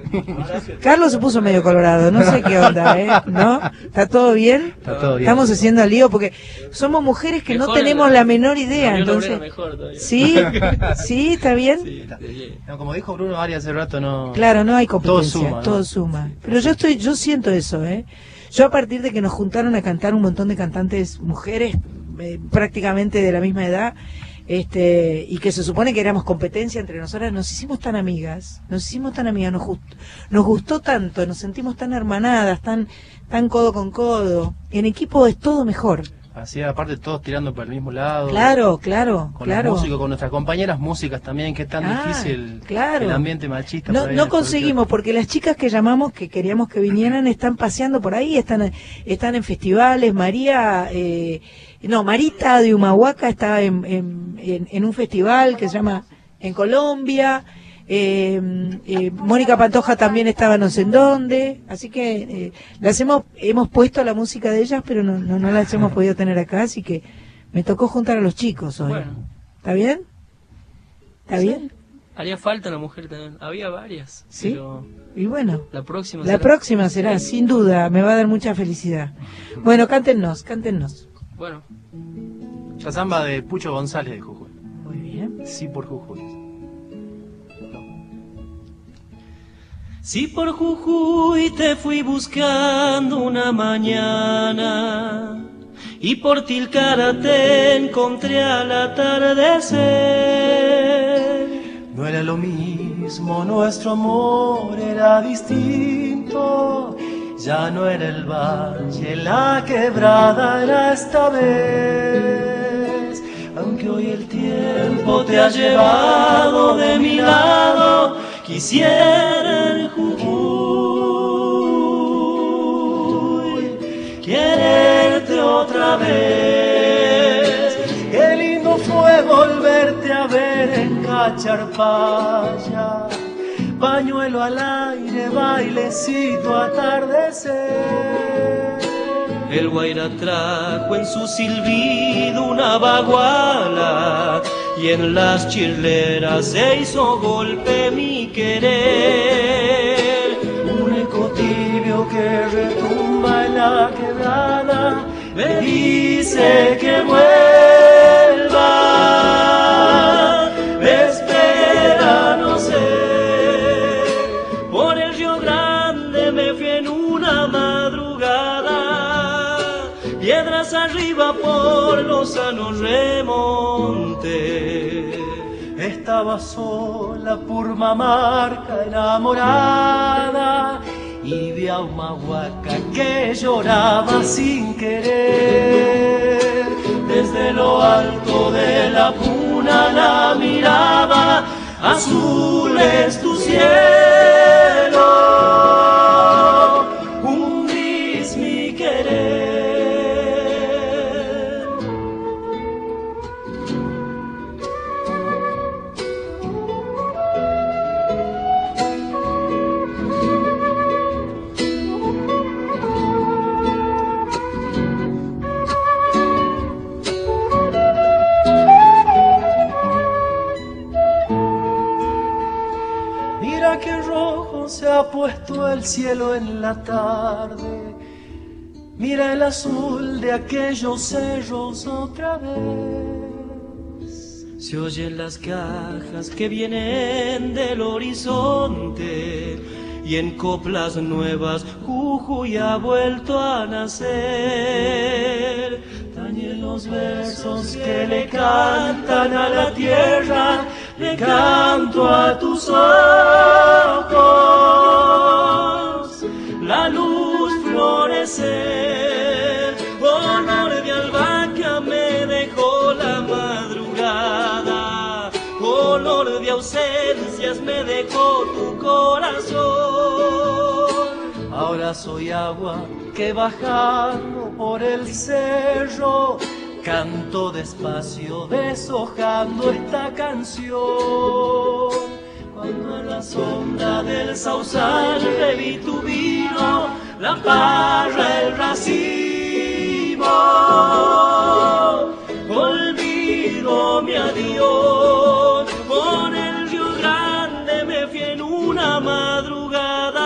Carlos se puso medio colorado, no sé qué onda, ¿eh? ¿No? ¿Está todo bien? Está todo bien. Estamos haciendo lío porque somos mujeres que no tenemos la- la menor idea, entonces... Mejor. ¿Sí? ¿Sí? ¿Está bien? No, como dijo Bruno Arias hace rato, no. Claro, no hay Todo competencia, todo suma. Pero yo estoy, yo siento eso, ¿eh? Yo a partir de que nos juntaron a cantar un montón de cantantes mujeres, eh, prácticamente de la misma edad, este, y que se supone que éramos competencia entre nosotras, nos hicimos tan amigas, nos hicimos tan amigas, nos, gust- nos gustó tanto, nos sentimos tan hermanadas, tan, tan codo con codo. En equipo es todo mejor. Así, aparte, todos tirando para el mismo lado. Claro, claro, Con claro. los músicos, con nuestras compañeras músicas también, que es tan Ah, difícil claro. el ambiente machista. No, no conseguimos, porque las chicas que llamamos, que queríamos que vinieran, están paseando por ahí, están, están en festivales. María, eh, no, Marita de Humahuaca está en, en, en- en un festival que se llama En Colombia. Eh, eh, Mónica Pantoja también estaba no sé en dónde. Así que eh, las hemos, hemos puesto la música de ellas, pero no, no, no las hemos podido tener acá. Así que me tocó juntar a los chicos hoy. Bueno. ¿Está bien? ¿Está Sí. bien? Haría falta una mujer también. Había varias. Sí. Pero Y bueno. la próxima La será- próxima será, sin duda, me va a dar mucha felicidad. Bueno, cántenos, cántenos. Bueno. La samba de Pucho González de Jujuy. Muy bien. Sí, por Jujuy. Si por Jujuy te fui buscando una mañana y por Tilcara te encontré al atardecer. No era lo mismo, nuestro amor era distinto. Ya no era el valle, la quebrada era esta vez. Aunque hoy el tiempo te ha llevado de mi lado, quisiera en Jujuy quererte otra vez. Qué lindo fue volverte a ver en Cacharpaya. Pañuelo al aire, bailecito atardecer. El Guaira trajo en su silbido una baguala y en las chirleras se hizo golpe mi querer. Un eco tibio que retumba en la quebrada me dice que vuelva. Estaba sola Purmamarca enamorada y vi a una huaca que lloraba sin querer. Desde lo alto de la puna la miraba, azul es tu cielo, el cielo en la tarde. Mira el azul de aquellos cerros otra vez. Se oyen las cajas que vienen del horizonte y en coplas nuevas Jujuy ha vuelto a nacer. Tañen los versos que le cantan a la tierra, le canto a tus ojos. La luz florecer, honor de albahaca me dejó la madrugada, olor de ausencias me dejó tu corazón. Ahora soy agua que bajando por el cerro canto despacio deshojando esta canción. Cuando la sombra del sausal bebí tu vino, la parra, el racimo, olvido mi adiós. Con el río grande me fui en una madrugada,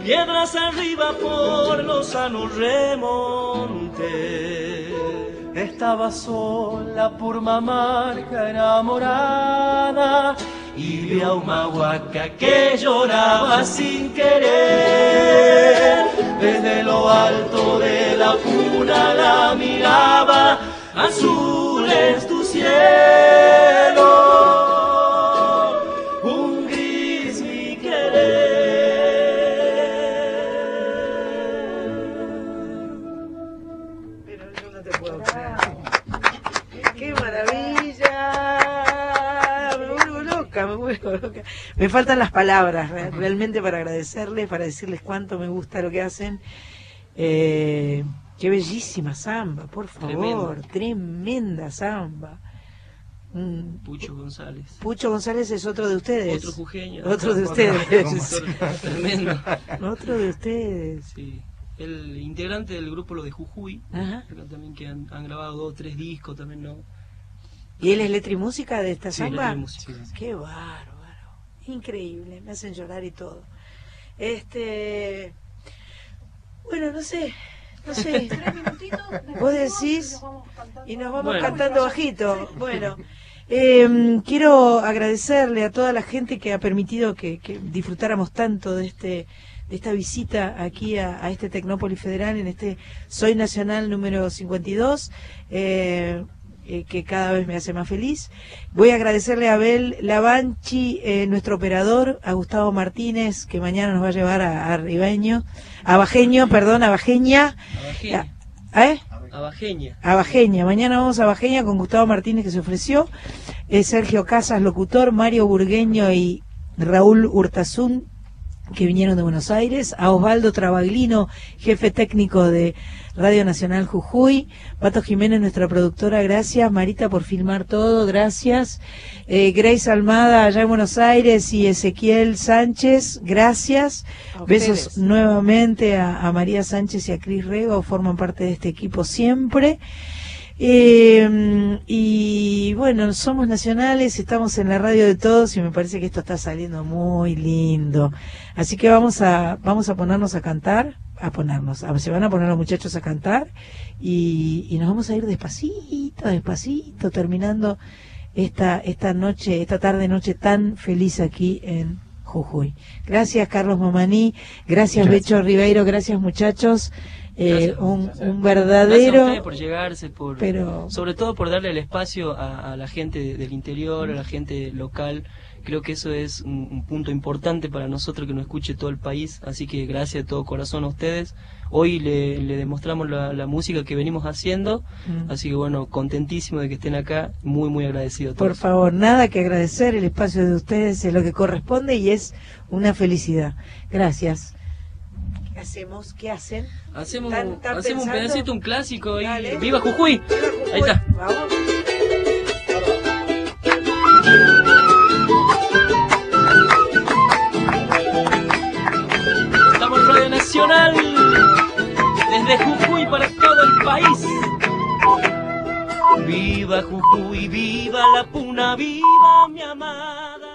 piedras arriba por los sanos remontes. Estaba sola Purmamarca enamorada y vi a una huaca que lloraba sin querer. Desde lo alto de la puna la miraba, azul es tu cielo, Me faltan las palabras re- realmente para agradecerles, para decirles cuánto me gusta lo que hacen. Eh, qué bellísima samba, por favor. Tremenda, samba. Mm, Pucho González. Pucho González es otro de ustedes. Otro jujeño. Otro de ustedes. Tremendo. Otro de ustedes. Sí. El integrante del grupo Lo de Jujuy, Ajá. también que han, han grabado dos o tres discos, también no. ¿Y él es letra y música de esta Sí, samba? letra y música. Qué bárbaro. Increíble, me hacen llorar y todo. Este. Bueno, no sé. No sé. Vos decís. Y nos vamos Bueno. cantando bajito. Bueno. eh, quiero agradecerle a toda la gente que ha permitido que, que disfrutáramos tanto de este de esta visita aquí a, a este Tecnópolis Federal en este Soy Nacional número 52 eh, eh, que cada vez me hace más feliz. Voy a agradecerle a Abel Lavanchi, eh, nuestro operador, a Gustavo Martínez, que mañana nos va a llevar a, a Ribeño, a Bajeño, perdón, a Bajeña. Abajeña. ¿Eh? Abajeña. A Bajeña. Mañana vamos a Bajeña con Gustavo Martínez que se ofreció. Eh, Sergio Casas, locutor, Mario Burgueño y Raúl Hurtazún que vinieron de Buenos Aires, a Osvaldo Trabaglino, jefe técnico de Radio Nacional Jujuy, Pato Jiménez, nuestra productora, gracias, Marita por filmar todo, gracias, eh, Grace Almada allá en Buenos Aires y Ezequiel Sánchez, gracias, besos nuevamente a, a María Sánchez y a Cris Rego, forman parte de este equipo siempre. Eh, y bueno, somos nacionales, estamos en la radio de todos y me parece que esto está saliendo muy lindo. Así que vamos a, vamos a ponernos a cantar, a ponernos, a- se van a poner los muchachos a cantar y, y nos vamos a ir despacito, despacito, terminando esta, esta noche, esta tarde noche tan feliz aquí en Jujuy. Gracias Carlos Momaní, gracias Gracias. Becho Ribeiro, gracias muchachos. eh, Gracias, un, gracias. un Gracias a verdadero... por llegarse, por, pero- sobre todo por darle el espacio a, a la gente de- del interior, a la gente local. Creo que eso es un, un punto importante para nosotros que nos escuche todo el país. Así que gracias de todo corazón a ustedes. Hoy le, le demostramos la, la música que venimos haciendo. Mm. Así que bueno, contentísimo de que estén acá. Muy, muy agradecido a todos. Por favor, nada que agradecer, el espacio de ustedes es lo que corresponde y es una felicidad. Gracias. ¿Qué hacemos? ¿Qué hacen? Hacemos, ¿Están- están hacemos un pedacito, un clásico. y Dale. ¡Viva Jujuy! Ahí está. Vamos. Desde Jujuy para todo el país. Viva Jujuy, viva la puna, viva mi amar.